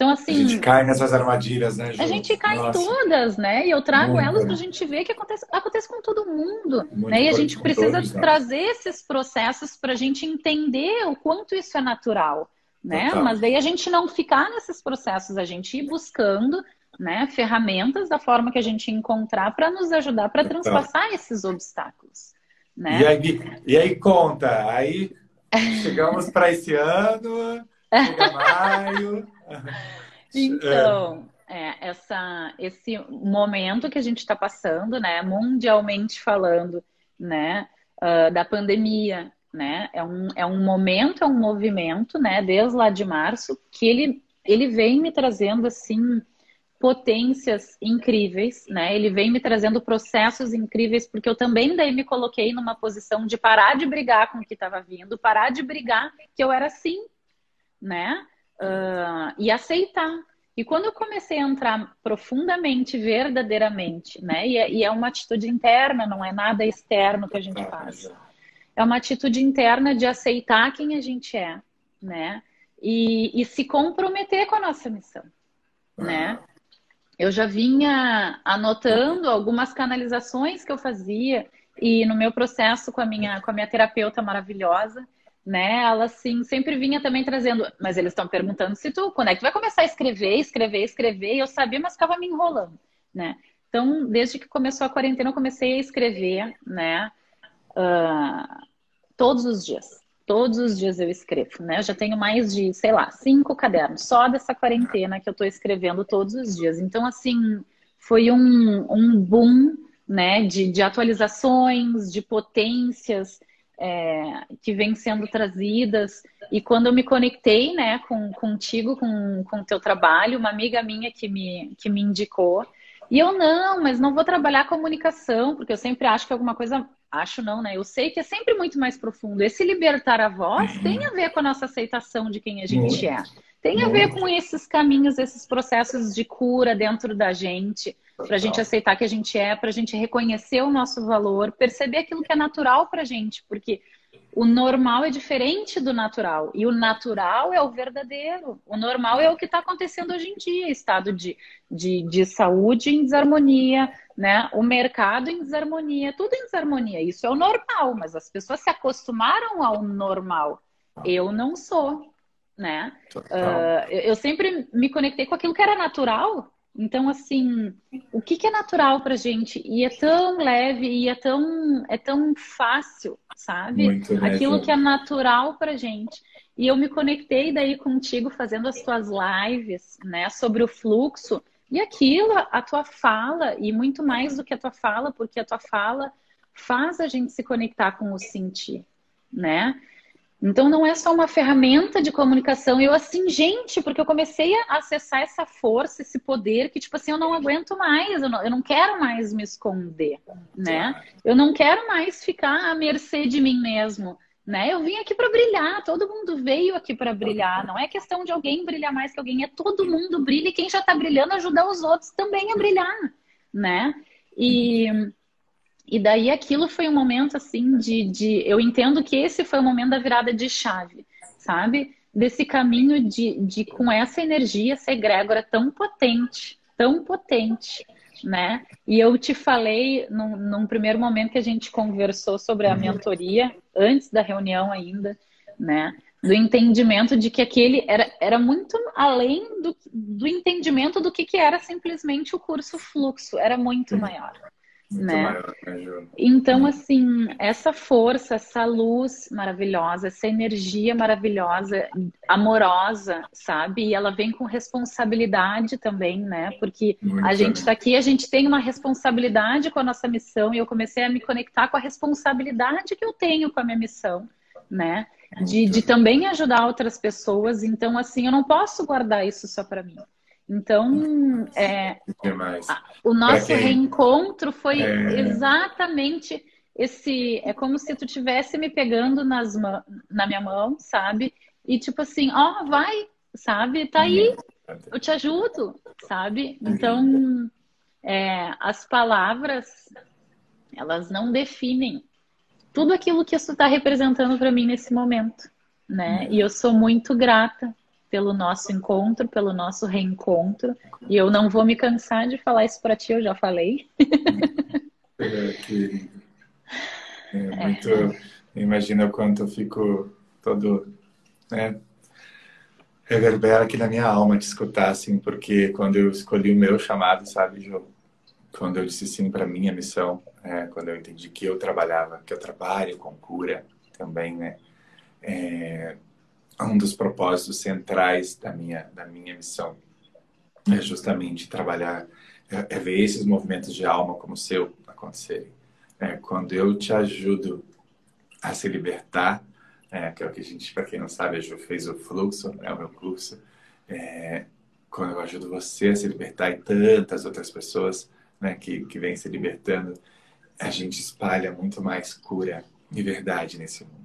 Então, assim. A gente cai nessas armadilhas, né, Ju? A gente cai Nossa. em todas, né? E eu trago Muito, elas para a gente ver que acontece, acontece com todo mundo. né? E a gente precisa todos, trazer esses processos para a gente entender o quanto isso é natural. Né? Mas daí a gente não ficar nesses processos, a gente ir buscando né, ferramentas da forma que a gente encontrar para nos ajudar para transpassar esses obstáculos. Né? E, aí, e aí conta, aí chegamos para esse ano, chega maio. Então, é, essa, esse momento que a gente está passando, né, mundialmente falando, né, uh, da pandemia, né, é um, é um momento, é um movimento, né, desde lá de março, que ele, ele vem me trazendo, assim, potências incríveis, né, ele vem me trazendo processos incríveis, porque eu também daí me coloquei numa posição de parar de brigar com o que estava vindo, parar de brigar que eu era assim, né, uh, e aceitar. E quando eu comecei a entrar profundamente, verdadeiramente, né? E é, e é, uma atitude interna, não é nada externo que a gente faz. É uma atitude interna de aceitar quem a gente é, né? E, e se comprometer com a nossa missão, né? Eu já vinha anotando algumas canalizações que eu fazia e no meu processo com a minha, com a minha terapeuta maravilhosa, né? Ela assim sempre vinha também trazendo, mas eles estão perguntando se tu, quando é que vai começar a escrever, escrever, escrever, e eu sabia, mas ficava me enrolando, né? Então, desde que começou a quarentena, eu comecei a escrever, né? Uh, todos os dias. Todos os dias eu escrevo, né? Eu já tenho mais de, sei lá, cinco cadernos só dessa quarentena que eu estou escrevendo todos os dias. Então, assim, foi um, um boom, né, de, de atualizações, de potências é, que vêm sendo trazidas. E quando eu me conectei, né, com, contigo, com o teu trabalho, uma amiga minha que me, que me indicou, e eu não, mas não vou trabalhar comunicação, porque eu sempre acho que alguma coisa. Acho não, né? Eu sei que é sempre muito mais profundo. Esse libertar a voz uhum. tem a ver com a nossa aceitação de quem a gente é. Tem a ver com esses caminhos, esses processos de cura dentro da gente, para a gente aceitar que a gente é, para a gente reconhecer o nosso valor, perceber aquilo que é natural para a gente, porque o normal é diferente do natural. E o natural é o verdadeiro. O normal é o que está acontecendo hoje em dia, estado de, de, de saúde em desarmonia, né? O mercado em desarmonia, tudo em desarmonia. Isso é o normal, mas as pessoas se acostumaram ao normal. Eu não sou, né? Uh, eu sempre me conectei com aquilo que era natural então, assim, o que, que é natural pra gente? E é tão leve e é tão, é tão fácil, sabe? Muito Aquilo que é natural pra gente. E eu me conectei daí contigo fazendo as tuas lives, né, sobre o fluxo. E aquilo, a tua fala, e muito mais do que a tua fala, porque a tua fala faz a gente se conectar com o sentir, né? Então não é só uma ferramenta de comunicação. Eu assim, gente, porque eu comecei a acessar essa força, esse poder que tipo assim, eu não aguento mais, eu não, eu não quero mais me esconder, né? Eu não quero mais ficar à mercê de mim mesmo, né? Eu vim aqui para brilhar, todo mundo veio aqui para brilhar. Não é questão de alguém brilhar mais que alguém, é todo mundo brilha e quem já está brilhando ajuda os outros também a brilhar, né? E e daí aquilo foi um momento assim de, de. Eu entendo que esse foi o momento da virada de chave, sabe? Desse caminho de, de com essa energia, essa egrégora tão potente, tão potente, né? E eu te falei num, num primeiro momento que a gente conversou sobre a uhum. mentoria, antes da reunião ainda, né? Do entendimento de que aquele era, era muito além do, do entendimento do que, que era simplesmente o curso fluxo, era muito maior. Muito né? Maior, né, então, assim, essa força, essa luz maravilhosa, essa energia maravilhosa, amorosa, sabe? E ela vem com responsabilidade também, né? Porque Muito a gente está aqui, a gente tem uma responsabilidade com a nossa missão, e eu comecei a me conectar com a responsabilidade que eu tenho com a minha missão, né? De, de também ajudar outras pessoas. Então, assim, eu não posso guardar isso só para mim. Então, é, o nosso quem... reencontro foi é... exatamente esse. É como se tu tivesse me pegando nas na minha mão, sabe? E tipo assim, ó, oh, vai, sabe? Tá aí, eu te ajudo, sabe? Então, é, as palavras, elas não definem tudo aquilo que isso está representando para mim nesse momento, né? E eu sou muito grata pelo nosso encontro, pelo nosso reencontro. E eu não vou me cansar de falar isso para ti, eu já falei. É, que, é, é. muito. Imagina o quanto eu fico todo. Né, reverbera aqui na minha alma te escutar, assim, porque quando eu escolhi o meu chamado, sabe, João? Quando eu disse sim para minha missão, é, quando eu entendi que eu trabalhava, que eu trabalho com cura também, né? É, um dos propósitos centrais da minha, da minha missão é justamente trabalhar, é, é ver esses movimentos de alma como o seu acontecerem. É, quando eu te ajudo a se libertar, é, que é o que a gente, para quem não sabe, a Ju fez o fluxo, é o meu curso, é, quando eu ajudo você a se libertar e tantas outras pessoas né, que, que vêm se libertando, a gente espalha muito mais cura e verdade nesse mundo.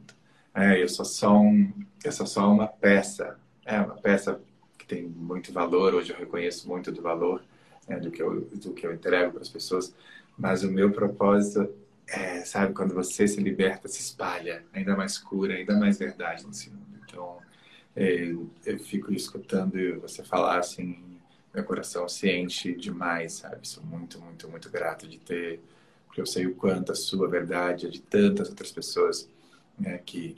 É, eu sou só um, eu sou só uma peça, é uma peça que tem muito valor. Hoje eu reconheço muito do valor né, do que eu do que eu entrego para as pessoas, mas o meu propósito é, sabe, quando você se liberta, se espalha ainda mais cura, ainda mais verdade nesse mundo. Então, é, eu fico escutando você falar assim, meu coração se enche demais, sabe? Sou muito, muito, muito grato de ter, porque eu sei o quanto a sua verdade é de tantas outras pessoas né, que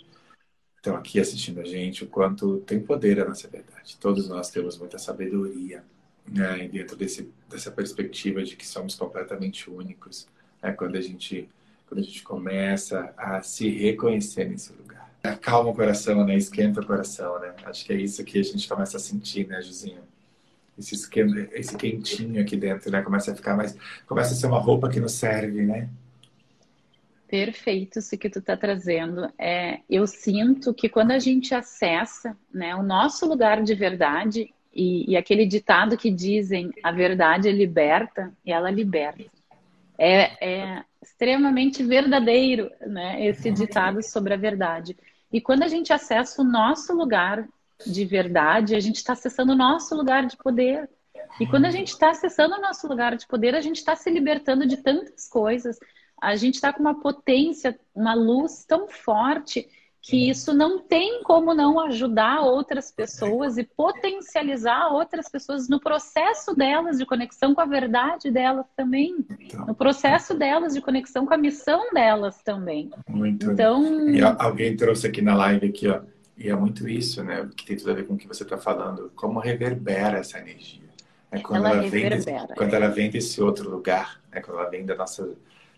estão aqui assistindo a gente, o quanto tem poder a nossa verdade. Todos nós temos muita sabedoria né, dentro desse, dessa perspectiva de que somos completamente únicos. Né, quando, a gente, quando a gente começa a se reconhecer nesse lugar. acalma o coração, né? Esquenta o coração, né? Acho que é isso que a gente começa a sentir, né, Juzinho? Esse esquema, esse quentinho aqui dentro, né? Começa a ficar mais, começa a ser uma roupa que nos serve, né? Perfeito isso que tu está trazendo. É, eu sinto que quando a gente acessa né, o nosso lugar de verdade, e, e, aquele ditado que dizem a verdade é liberta, e ela liberta. É, é extremamente verdadeiro né, esse ditado sobre a verdade. E quando a gente acessa o nosso lugar de verdade, a gente está acessando o nosso lugar de poder. E quando a gente está acessando o nosso lugar de poder, a gente está se libertando de tantas coisas a gente está com uma potência, uma luz tão forte que uhum. isso não tem como não ajudar outras pessoas e potencializar outras pessoas no processo delas de conexão com a verdade delas também, então, no processo delas de conexão com a missão delas também. Muito. Então, e alguém trouxe aqui na live aqui, ó, e é muito isso, né, que tem tudo a ver com o que você está falando, como reverbera essa energia. É quando ela, ela vem desse, quando ela vem desse outro lugar, é quando ela vem da nossa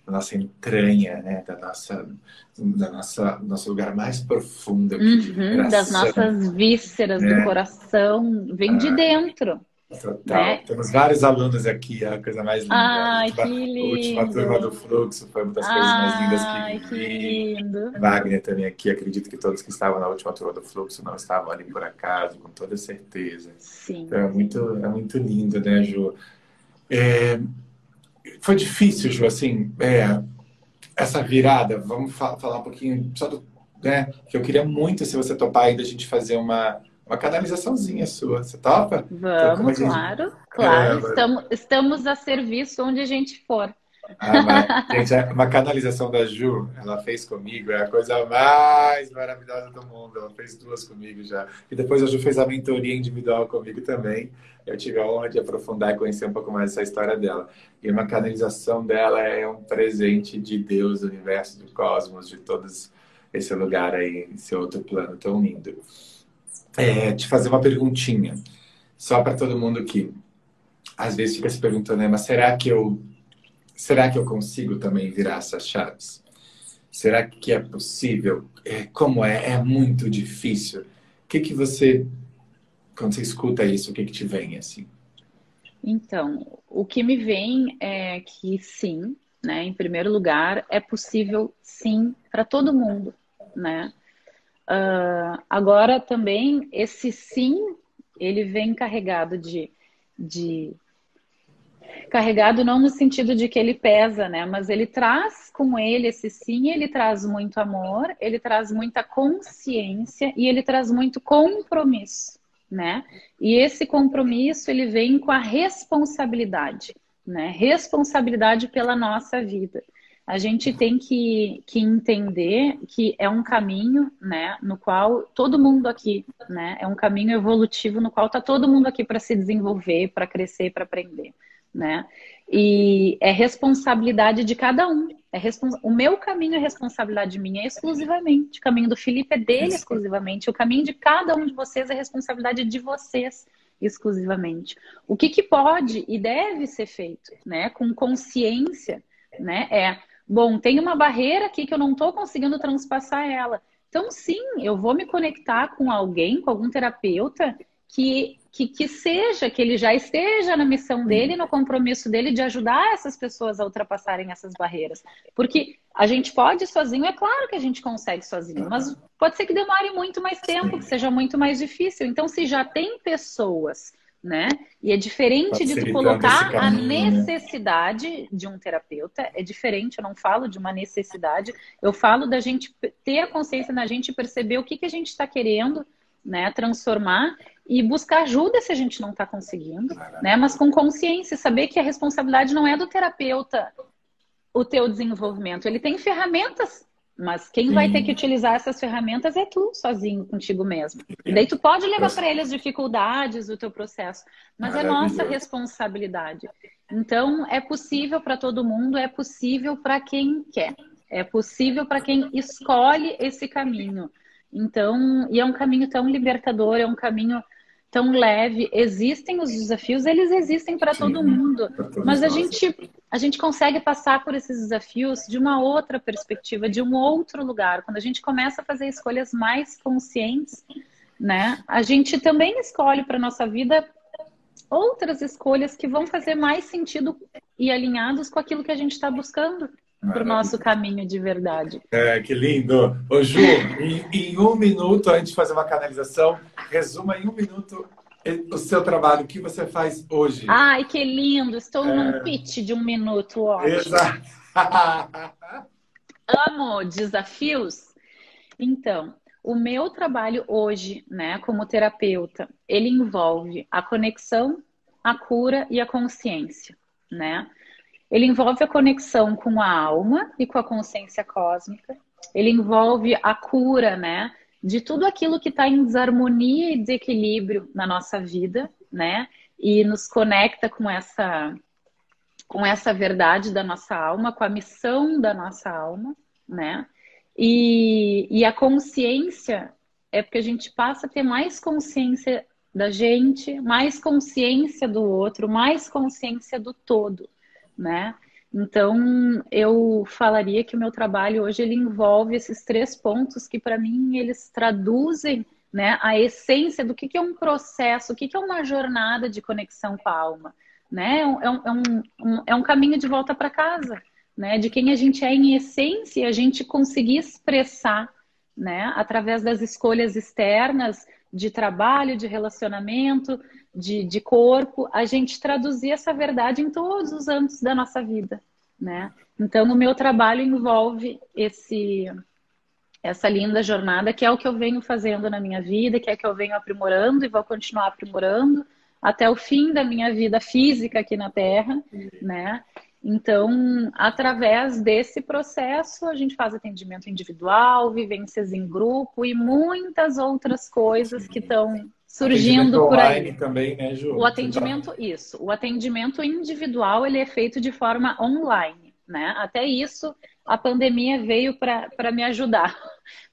da nossa entranha, né? da nossa, da nossa nosso lugar mais profundo. Uhum, das nossas vísceras do né? coração, vem ah, de dentro. Total. Né? Temos vários alunos aqui, a coisa mais linda. Ai, a última, que lindo. Turma do Fluxo foi uma das coisas Ai, mais lindas que vi. Que lindo. Wagner também aqui, acredito que todos que estavam na última turma do Fluxo não estavam ali por acaso, com toda certeza. Sim. Então é muito, é muito lindo, né, Ju? É, foi difícil, Ju, assim, é, essa virada. Vamos fa falar um pouquinho só do. Né, que eu queria muito, se você topar ainda, a gente fazer uma, uma canalizaçãozinha sua. Você topa? Vamos, então, gente... claro, claro. É, estamos, estamos a serviço onde a gente for. Ah, mas, gente, uma canalização da Ju, ela fez comigo, é a coisa mais maravilhosa do mundo. Ela fez duas comigo já. E depois a Ju fez a mentoria individual comigo também. Eu tive a honra de aprofundar e conhecer um pouco mais essa história dela. E uma canalização dela é um presente de Deus, do universo, do cosmos, de todos esse lugar aí, esse outro plano tão lindo. É, te fazer uma perguntinha, só para todo mundo que às vezes fica se perguntando, né, mas será que eu será que eu consigo também virar essas chaves? Será que é possível? É, como é? É muito difícil. O que, que você, quando você escuta isso, o que, que te vem assim? Então, o que me vem é que sim, né? Em primeiro lugar, é possível sim para todo mundo, né? Uh, agora também esse sim, ele vem carregado de, de carregado não no sentido de que ele pesa, né? Mas ele traz com ele esse sim, ele traz muito amor, ele traz muita consciência e ele traz muito compromisso, né? E esse compromisso ele vem com a responsabilidade, né? Responsabilidade pela nossa vida. A gente tem que, que entender que é um caminho, né, no qual todo mundo aqui, né, é um caminho evolutivo no qual está todo mundo aqui para se desenvolver, para crescer, para aprender né? E é responsabilidade de cada um. É respons... O meu caminho é responsabilidade minha exclusivamente. O caminho do Felipe é dele exclusivamente. O caminho de cada um de vocês é responsabilidade de vocês exclusivamente. O que, que pode e deve ser feito, né? Com consciência, né? É, bom, tem uma barreira aqui que eu não estou conseguindo transpassar ela. Então, sim, eu vou me conectar com alguém, com algum terapeuta que que, que seja, que ele já esteja na missão dele, no compromisso dele de ajudar essas pessoas a ultrapassarem essas barreiras. Porque a gente pode sozinho, é claro que a gente consegue sozinho, mas pode ser que demore muito mais tempo, que seja muito mais difícil. Então, se já tem pessoas, né? E é diferente de tu colocar caminho, a né? necessidade né? de um terapeuta, é diferente, eu não falo de uma necessidade, eu falo da gente ter a consciência na gente e perceber o que, que a gente está querendo né, transformar e buscar ajuda se a gente não está conseguindo, né? Mas com consciência, saber que a responsabilidade não é do terapeuta o teu desenvolvimento. Ele tem ferramentas, mas quem Sim. vai ter que utilizar essas ferramentas é tu, sozinho, contigo mesmo. E daí tu pode levar para ele as dificuldades do teu processo, mas é nossa responsabilidade. Então, é possível para todo mundo, é possível para quem quer. É possível para quem escolhe esse caminho. Então, e é um caminho tão libertador, é um caminho tão leve. Existem os desafios, eles existem para todo mundo, mas a gente a gente consegue passar por esses desafios de uma outra perspectiva, de um outro lugar. Quando a gente começa a fazer escolhas mais conscientes, né? A gente também escolhe para nossa vida outras escolhas que vão fazer mais sentido e alinhados com aquilo que a gente está buscando para o nosso caminho de verdade. É, que lindo! Ô Ju, em, em, um minuto, antes de fazer uma canalização, resuma em um minuto o seu trabalho, o que você faz hoje. Ai, que lindo! Estou é... num pitch de um minuto, ótimo. Exato! Amo desafios. Então, o meu trabalho hoje, né, como terapeuta, ele envolve a conexão, a cura e a consciência, né? Ele envolve a conexão com a alma e com a consciência cósmica. Ele envolve a cura, né? De tudo aquilo que está em desarmonia e desequilíbrio na nossa vida, né? E nos conecta com essa, com essa verdade da nossa alma, com a missão da nossa alma, né? E, e a consciência é porque a gente passa a ter mais consciência da gente, mais consciência do outro, mais consciência do todo né? Então, eu falaria que o meu trabalho hoje ele envolve esses três pontos que, para mim, eles traduzem né, a essência do que, que é um processo, o que, que é uma jornada de conexão com a alma. Né? É, um, é, um, um é um caminho de volta para casa, né? de quem a gente é em essência, a gente conseguir expressar né, através das escolhas externas de trabalho, de relacionamento, de, de corpo, a gente traduzir essa verdade em todos os âmbitos da nossa vida, né? Então, o meu trabalho envolve esse essa linda jornada, que é o que eu venho fazendo na minha vida, que é que eu venho aprimorando e vou continuar aprimorando até o fim da minha vida física aqui na Terra, né? Então, através desse processo, a gente faz atendimento individual, vivências em grupo e muitas outras coisas que estão surgindo por aí. também, né, Ju? O atendimento, isso. O atendimento individual, ele é feito de forma online, né? Até isso, a pandemia veio para me ajudar.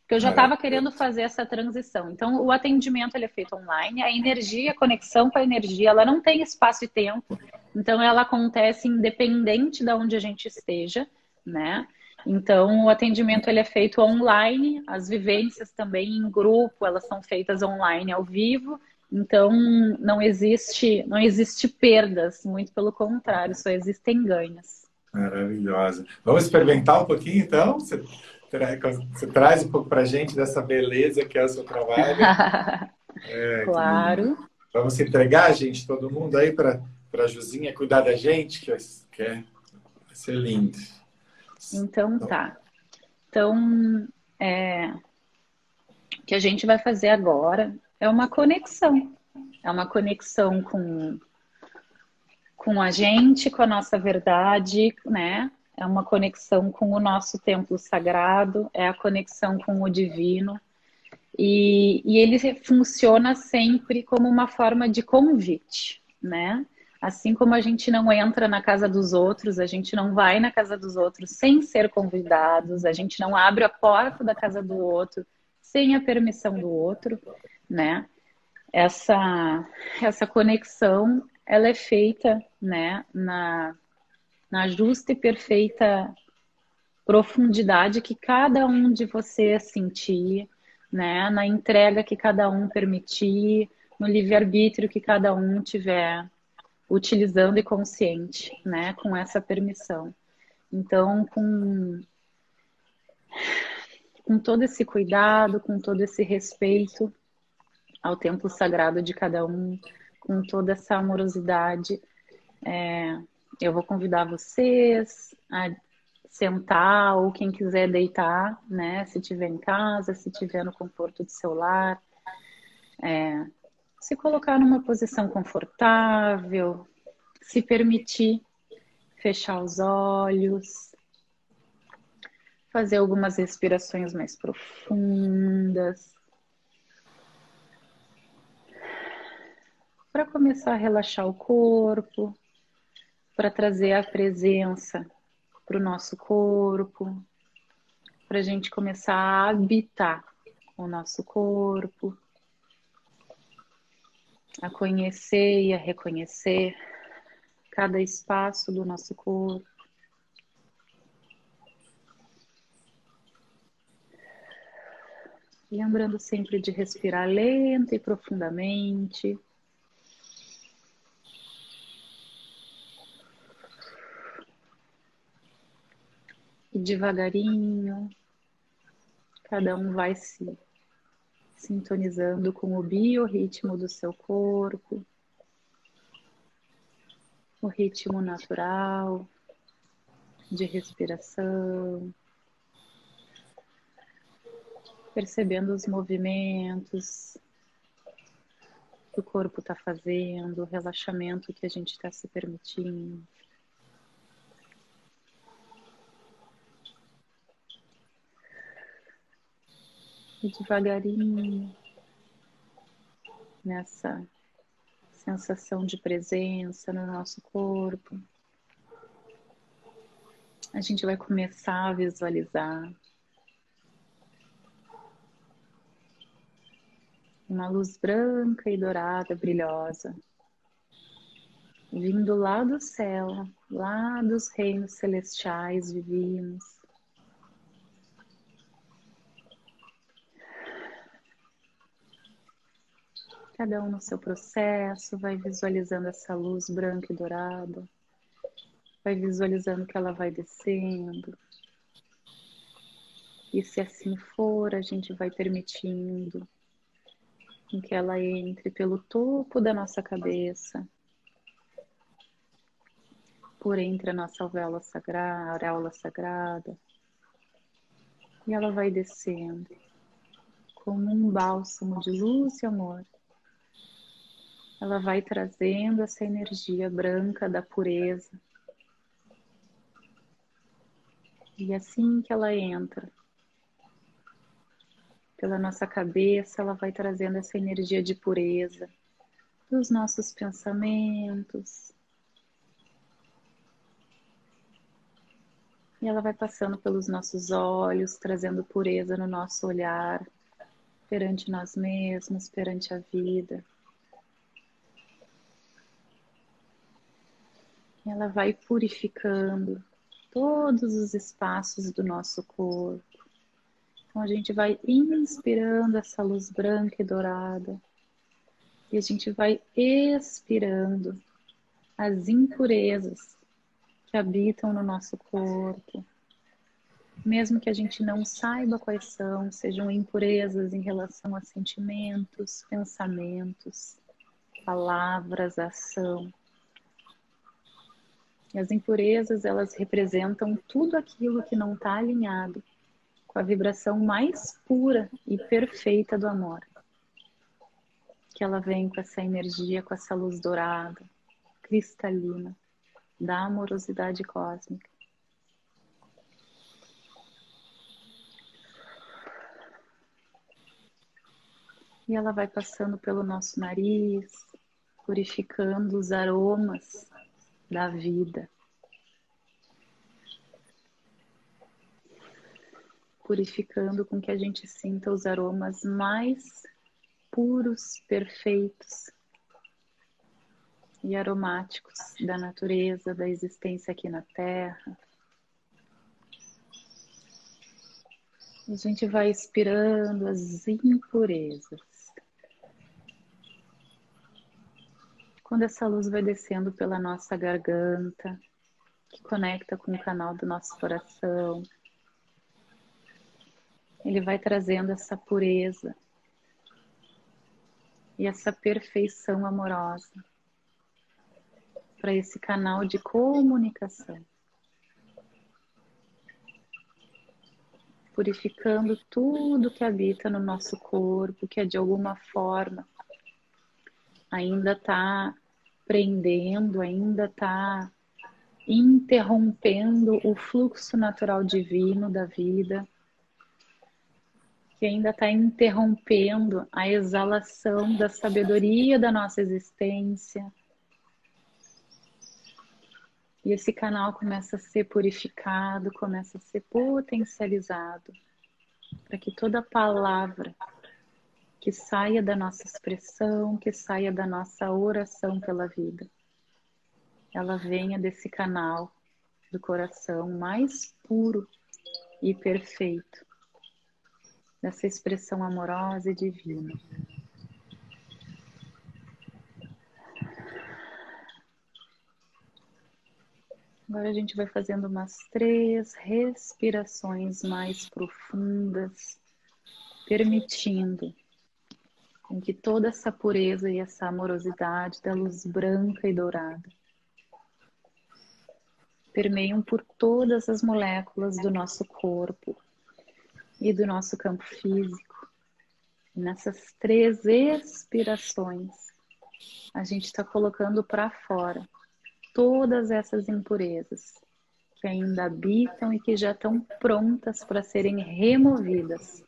Porque eu já estava querendo fazer essa transição. Então, o atendimento ele é feito online, a energia, a conexão com a energia, ela não tem espaço e tempo. Então, ela acontece independente de onde a gente esteja, né? Então, o atendimento ele é feito online, as vivências também em grupo, elas são feitas online ao vivo. Então, não existe, não existe perdas, muito pelo contrário, só existem ganhos. Maravilhosa. Vamos experimentar um pouquinho, então? Você, você traz um pouco para a gente dessa beleza que é o seu trabalho. É, claro. Vamos se entregar, gente, todo mundo aí para a Juzinha cuidar da gente, que, que é, vai ser lindo. Então tá. Então, é, o que a gente vai fazer agora é uma conexão. É uma conexão com, com a gente, com a nossa verdade, né? É uma conexão com o nosso templo sagrado, é a conexão com o divino. E, e ele funciona sempre como uma forma de convite, né? Assim como a gente não entra na casa dos outros, a gente não vai na casa dos outros sem ser convidados, a gente não abre a porta da casa do outro sem a permissão do outro, né? Essa, essa conexão, ela é feita, né, na, na justa e perfeita profundidade que cada um de vocês sentir, né, na entrega que cada um permitir, no livre-arbítrio que cada um tiver utilizando e consciente, né, com essa permissão. Então, com, com todo esse cuidado, com todo esse respeito ao templo sagrado de cada um, com toda essa amorosidade, é, eu vou convidar vocês a sentar ou quem quiser deitar, né? Se tiver em casa, se tiver no conforto do seu lar, é, se colocar numa posição confortável, se permitir fechar os olhos, fazer algumas respirações mais profundas. Para começar a relaxar o corpo, para trazer a presença para o nosso corpo, para a gente começar a habitar o nosso corpo a conhecer e a reconhecer cada espaço do nosso corpo. Lembrando sempre de respirar lenta e profundamente. E devagarinho, cada um vai se sintonizando com o biorritmo do seu corpo, o ritmo natural de respiração, percebendo os movimentos que o corpo está fazendo, o relaxamento que a gente está se permitindo. E devagarinho, nessa sensação de presença no nosso corpo, a gente vai começar a visualizar uma luz branca e dourada, brilhosa, vindo lá do céu, lá dos reinos celestiais divinos, Cada um no seu processo, vai visualizando essa luz branca e dourada, vai visualizando que ela vai descendo. E se assim for, a gente vai permitindo que ela entre pelo topo da nossa cabeça, por entre a nossa alvéola sagrada, auréola sagrada, e ela vai descendo como um bálsamo de luz e amor ela vai trazendo essa energia branca da pureza. E assim que ela entra pela nossa cabeça, ela vai trazendo essa energia de pureza dos nossos pensamentos. E ela vai passando pelos nossos olhos, trazendo pureza no nosso olhar perante nós mesmos, perante a vida. Ela vai purificando todos os espaços do nosso corpo. Então a gente vai inspirando essa luz branca e dourada e a gente vai expirando as impurezas que habitam no nosso corpo. Mesmo que a gente não saiba quais são, sejam impurezas em relação a sentimentos, pensamentos, palavras, ação e as impurezas, elas representam tudo aquilo que não está alinhado com a vibração mais pura e perfeita do amor. Que ela vem com essa energia, com essa luz dourada, cristalina, da amorosidade cósmica. E ela vai passando pelo nosso nariz, purificando os aromas da vida. Purificando com que a gente sinta os aromas mais puros, perfeitos e aromáticos da natureza, da existência aqui na Terra. A gente vai expirando as impurezas. Quando essa luz vai descendo pela nossa garganta, que conecta com o canal do nosso coração, ele vai trazendo essa pureza e essa perfeição amorosa para esse canal de comunicação. Purificando tudo que habita no nosso corpo, que é de alguma forma ainda está prendendo, ainda está interrompendo o fluxo natural divino da vida, que ainda está interrompendo a exalação da sabedoria da nossa existência. E esse canal começa a ser purificado, começa a ser potencializado, para que toda palavra que saia da nossa expressão, que saia da nossa oração pela vida. Ela venha desse canal do coração mais puro e perfeito, dessa expressão amorosa e divina. Agora a gente vai fazendo umas três respirações mais profundas, permitindo com que toda essa pureza e essa amorosidade da luz branca e dourada permeiam por todas as moléculas do nosso corpo e do nosso campo físico. E nessas três expirações, a gente está colocando para fora todas essas impurezas que ainda habitam e que já estão prontas para serem removidas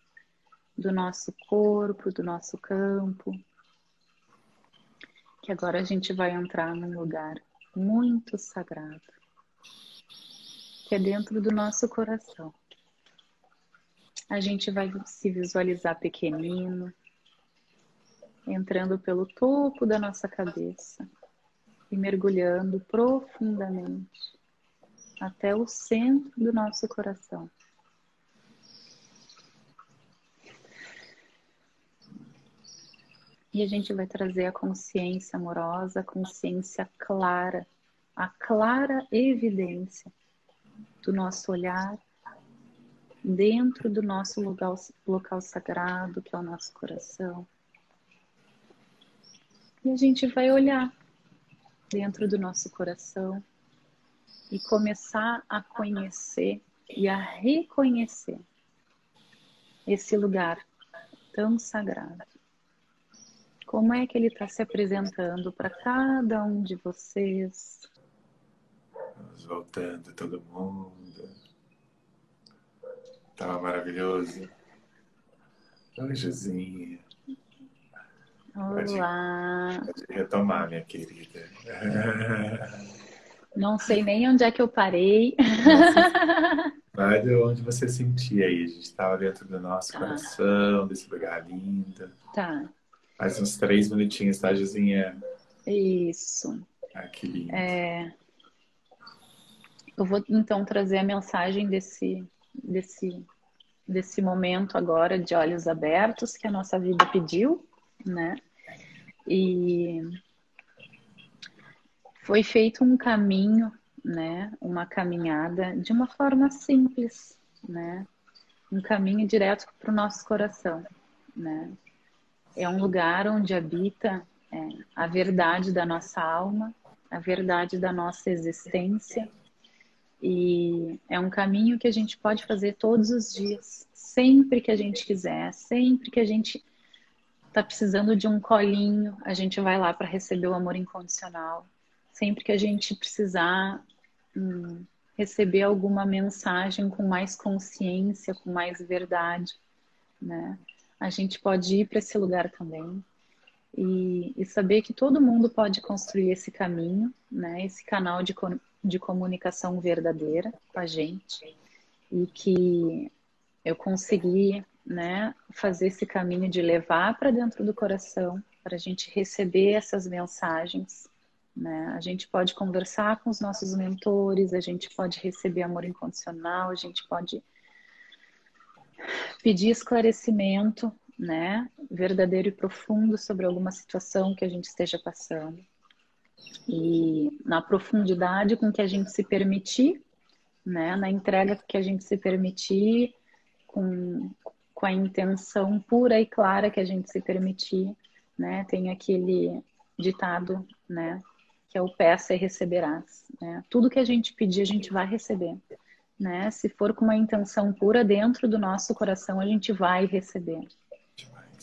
do nosso corpo, do nosso campo. Que agora a gente vai entrar num lugar muito sagrado, que é dentro do nosso coração. A gente vai se visualizar pequenino, entrando pelo topo da nossa cabeça e mergulhando profundamente até o centro do nosso coração. E a gente vai trazer a consciência amorosa, a consciência clara, a clara evidência do nosso olhar dentro do nosso local, local sagrado, que é o nosso coração. E a gente vai olhar dentro do nosso coração e começar a conhecer e a reconhecer esse lugar tão sagrado. Como é que ele está se apresentando para cada um de vocês? Vamos voltando todo mundo. Tava maravilhoso. Oi, Josinha. Olá. Pode, pode retomar, minha querida. Não sei nem onde é que eu parei. Vai de onde você sentia aí. A gente estava dentro do nosso tá. coração, desse lugar lindo. Tá. Mais uns três minutinhos, tá, Josinha? Isso. Ah, que lindo. É... Eu vou então trazer a mensagem desse, desse, desse momento agora de olhos abertos que a nossa vida pediu, né? E foi feito um caminho, né, uma caminhada de uma forma simples, né, um caminho direto para o nosso coração, né. É um lugar onde habita é, a verdade da nossa alma, a verdade da nossa existência, e é um caminho que a gente pode fazer todos os dias, sempre que a gente quiser, sempre que a gente está precisando de um colinho, a gente vai lá para receber o amor incondicional. Sempre que a gente precisar hum, receber alguma mensagem com mais consciência, com mais verdade, né? A gente pode ir para esse lugar também e, e, saber que todo mundo pode construir esse caminho, né? Esse canal de, de comunicação verdadeira com a gente e que eu consegui né, fazer esse caminho de levar para dentro do coração, para a gente receber essas mensagens. Né? A gente pode conversar com os nossos mentores, a gente pode receber amor incondicional, a gente pode pedir esclarecimento, né, verdadeiro e profundo sobre alguma situação que a gente esteja passando. E na profundidade com que a gente se permitir, né, na entrega que a gente se permitir, com, com a intenção pura e clara que a gente se permitir, né? Tem aquele ditado, né? Que é o peça e receberás, né? Tudo que a gente pedir, a gente vai receber, né? Se for com uma intenção pura dentro do nosso coração, a gente vai receber.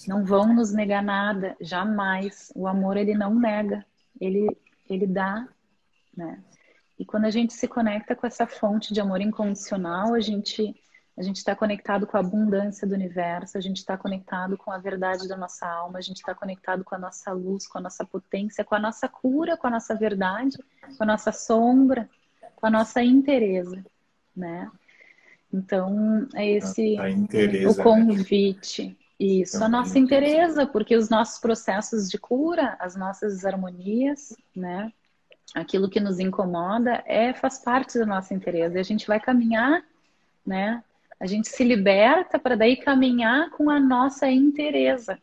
Não vão nos negar nada, jamais. O amor ele não nega, ele ele dá, né? E quando a gente se conecta com essa fonte de amor incondicional, a gente a gente está conectado com a abundância do universo, a gente está conectado com a verdade da nossa alma, a gente está conectado com a nossa luz, com a nossa potência, com a nossa cura, com a nossa verdade, com a nossa sombra, com a nossa interesa, né? Então, é esse o né? convite, Isso, a nossa interesa, porque os nossos processos de cura, as nossas desarmonias, né? Aquilo que nos incomoda é faz parte da nossa interesa. E a gente vai caminhar, né? A gente se liberta para daí caminhar com a nossa interesa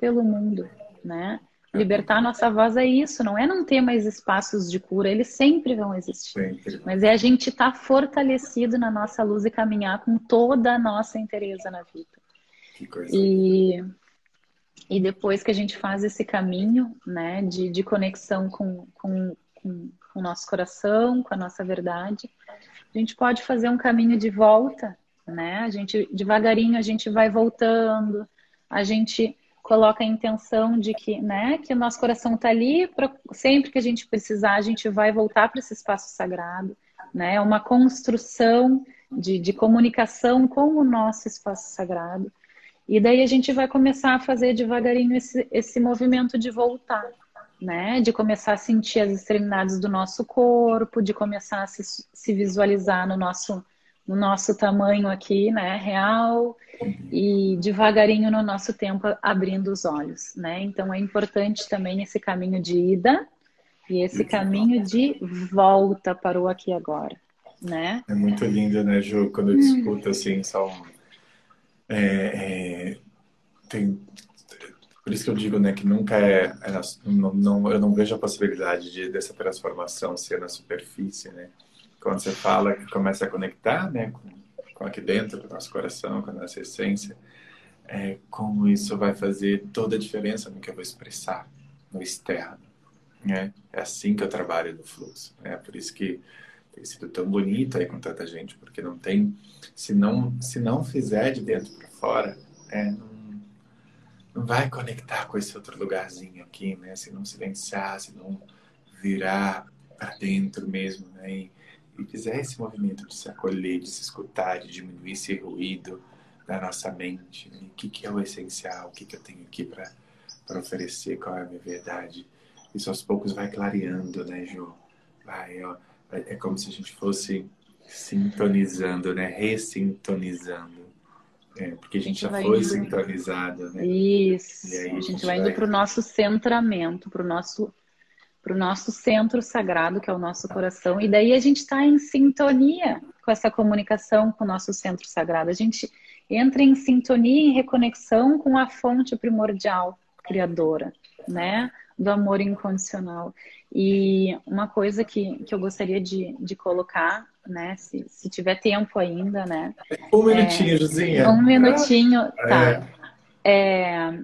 pelo mundo, né? Libertar a nossa voz é isso, não é não ter mais espaços de cura, eles sempre vão existir. Sempre. Mas é a gente estar tá fortalecido na nossa luz e caminhar com toda a nossa interesa na vida. Que coisa. E, e depois que a gente faz esse caminho né, de, de conexão com, com, com, com o nosso coração, com a nossa verdade, a gente pode fazer um caminho de volta, né? A gente devagarinho a gente vai voltando, a gente coloca a intenção de que, né, que o nosso coração está ali, pra, sempre que a gente precisar, a gente vai voltar para esse espaço sagrado, né? É uma construção de, de comunicação com o nosso espaço sagrado. E daí a gente vai começar a fazer devagarinho esse, esse movimento de voltar, né? De começar a sentir as extremidades do nosso corpo, de começar a se, se visualizar no nosso, no nosso tamanho aqui, né? Real, e devagarinho no nosso tempo abrindo os olhos, né? Então é importante também esse caminho de ida e esse caminho de volta para o aqui e agora, né? É muito lindo, né, Ju? Quando eu escuto assim, são é, é, tem, por isso que eu digo né, que nunca é. é não, não, eu não vejo a possibilidade de, dessa transformação ser na superfície. Né? Quando você fala que começa a conectar né, com, com aqui dentro, com o nosso coração, com a nossa essência, é, como isso vai fazer toda a diferença no que eu vou expressar no externo. Né? É assim que eu trabalho no fluxo. É por isso que tem sido tão bonito aí com tanta gente, porque não tem, se não, se não fizer de dentro para fora, é, não, não vai conectar com esse outro lugarzinho aqui, né? Se não silenciar, se não virar para dentro mesmo, né? E fizer esse movimento de se acolher, de se escutar, de diminuir esse ruído da nossa mente, né? o que, que é o essencial, o que, que eu tenho aqui para oferecer, qual é a minha verdade. Isso aos poucos vai clareando, né, Ju? Vai, ó, é, como se a gente fosse sintonizando, né? Ressintonizando. É, porque a gente, a gente já foi indo... sintonizado, né? Isso. Aí, a, gente a gente vai indo para o nosso centramento, para o nosso para o nosso centro sagrado, que é o nosso coração, e daí a gente está em sintonia com essa comunicação com o nosso centro sagrado. A gente entra em sintonia, em reconexão com a fonte primordial criadora, né? Do amor incondicional. E uma coisa que, que eu gostaria de, de colocar, né, se, se tiver tempo ainda, né? Um minutinho, é, Josinha. Um minutinho, tá. É. É,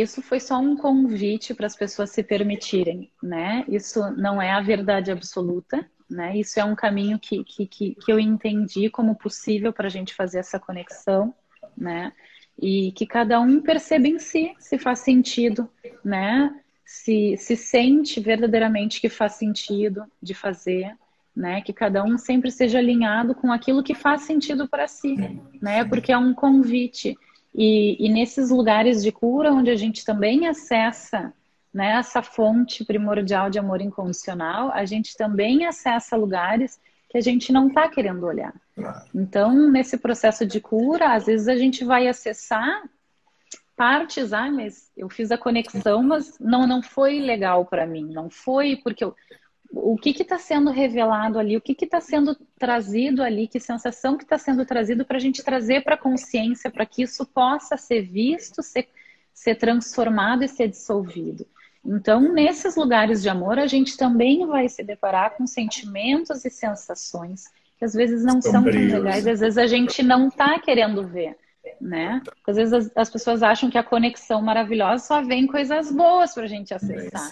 isso foi só um convite para as pessoas se permitirem, né? Isso não é a verdade absoluta, né? Isso é um caminho que, que, que, que eu entendi como possível para a gente fazer essa conexão, né? E que cada um perceba em si se faz sentido, né? se, se sente verdadeiramente que faz sentido de fazer, né? Que cada um sempre seja alinhado com aquilo que faz sentido para si, né? Porque é um convite. E, e, nesses lugares de cura, onde a gente também acessa né, essa fonte primordial de amor incondicional, a gente também acessa lugares que a gente não está querendo olhar. Então, nesse processo de cura, às vezes a gente vai acessar partes, ah, mas eu fiz a conexão, mas não, não foi legal para mim, não foi porque eu, o que está sendo revelado ali, o que está sendo trazido ali, que sensação que está sendo trazido para a gente trazer para a consciência, para que isso possa ser visto, ser, ser transformado e ser dissolvido. Então, nesses lugares de amor, a gente também vai se deparar com sentimentos e sensações que às vezes não Sombrios. são tão legais, às vezes a gente não está querendo ver né? Às vezes as, as, pessoas acham que a conexão maravilhosa só vem coisas boas para a gente acessar,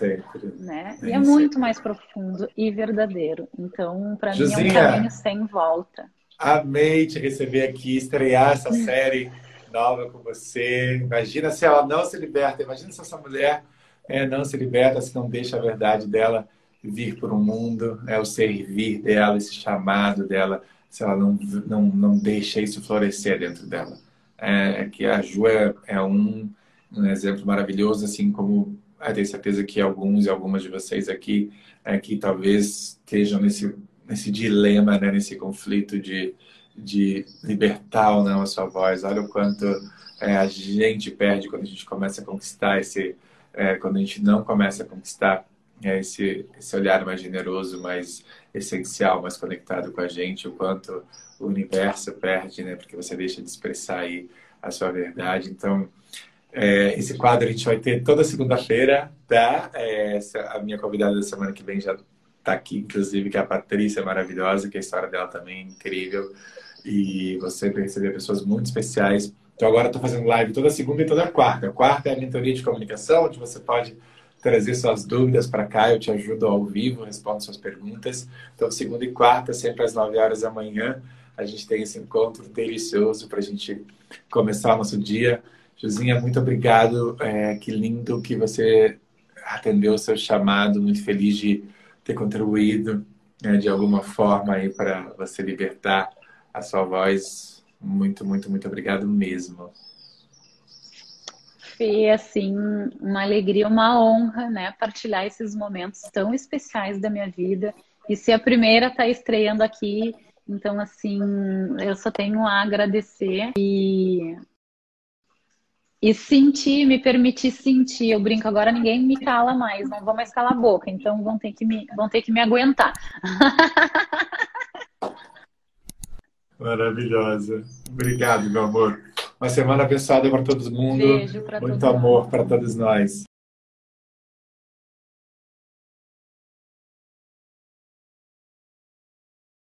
né? e é muito mais profundo e verdadeiro. Então, para mim é um caminho sem volta. Amei te receber aqui, estrear essa série nova com você. Imagina se ela não se liberta, imagina se essa mulher é, não se liberta, se não deixa a verdade dela vir para o mundo, é o servir dela, esse chamado dela, se ela não, não, não deixa isso florescer dentro dela é, é, que a Ju é, é um, um, exemplo maravilhoso, assim como eu tenho certeza que alguns e algumas de vocês aqui é, que talvez estejam nesse, nesse dilema, né, nesse conflito de, de libertar ou não a sua voz. Olha o quanto é, a gente perde quando a gente começa a conquistar esse, é, quando a gente não começa a conquistar é, esse, esse olhar mais generoso, mais essencial, mais conectado com a gente, o quanto o universo perde, né? Porque você deixa de expressar aí a sua verdade. Então, é, esse quadro a gente vai ter toda segunda-feira, tá? É, a minha convidada da semana que vem já está aqui, inclusive, que é a Patrícia maravilhosa, que a história dela também é incrível. E você vai receber pessoas muito especiais. Então agora estou fazendo live toda segunda e toda quarta. Quarta é a mentoria de comunicação, onde você pode trazer suas dúvidas para cá, eu te ajudo ao vivo, respondo suas perguntas. Então, segunda e quarta, sempre às 9 horas da manhã, a gente tem esse encontro delicioso para a gente começar o nosso dia. Josinha, muito obrigado. É, que lindo que você atendeu o seu chamado. Muito feliz de ter contribuído né, de alguma forma aí para você libertar a sua voz. Muito, muito, muito obrigado mesmo. Fê, assim, uma alegria, uma honra, né, partilhar esses momentos tão especiais da minha vida e ser a primeira a estar tá estreando aqui. Então, assim, eu só tenho a agradecer e e sentir, me permitir sentir. Eu brinco agora, ninguém me cala mais, não vou mais calar a boca, então vão ter que me, vão ter que me aguentar. Maravilhosa. Obrigado, meu amor. Uma semana abençoada para todo mundo. Beijo para Muito amor para todos nós.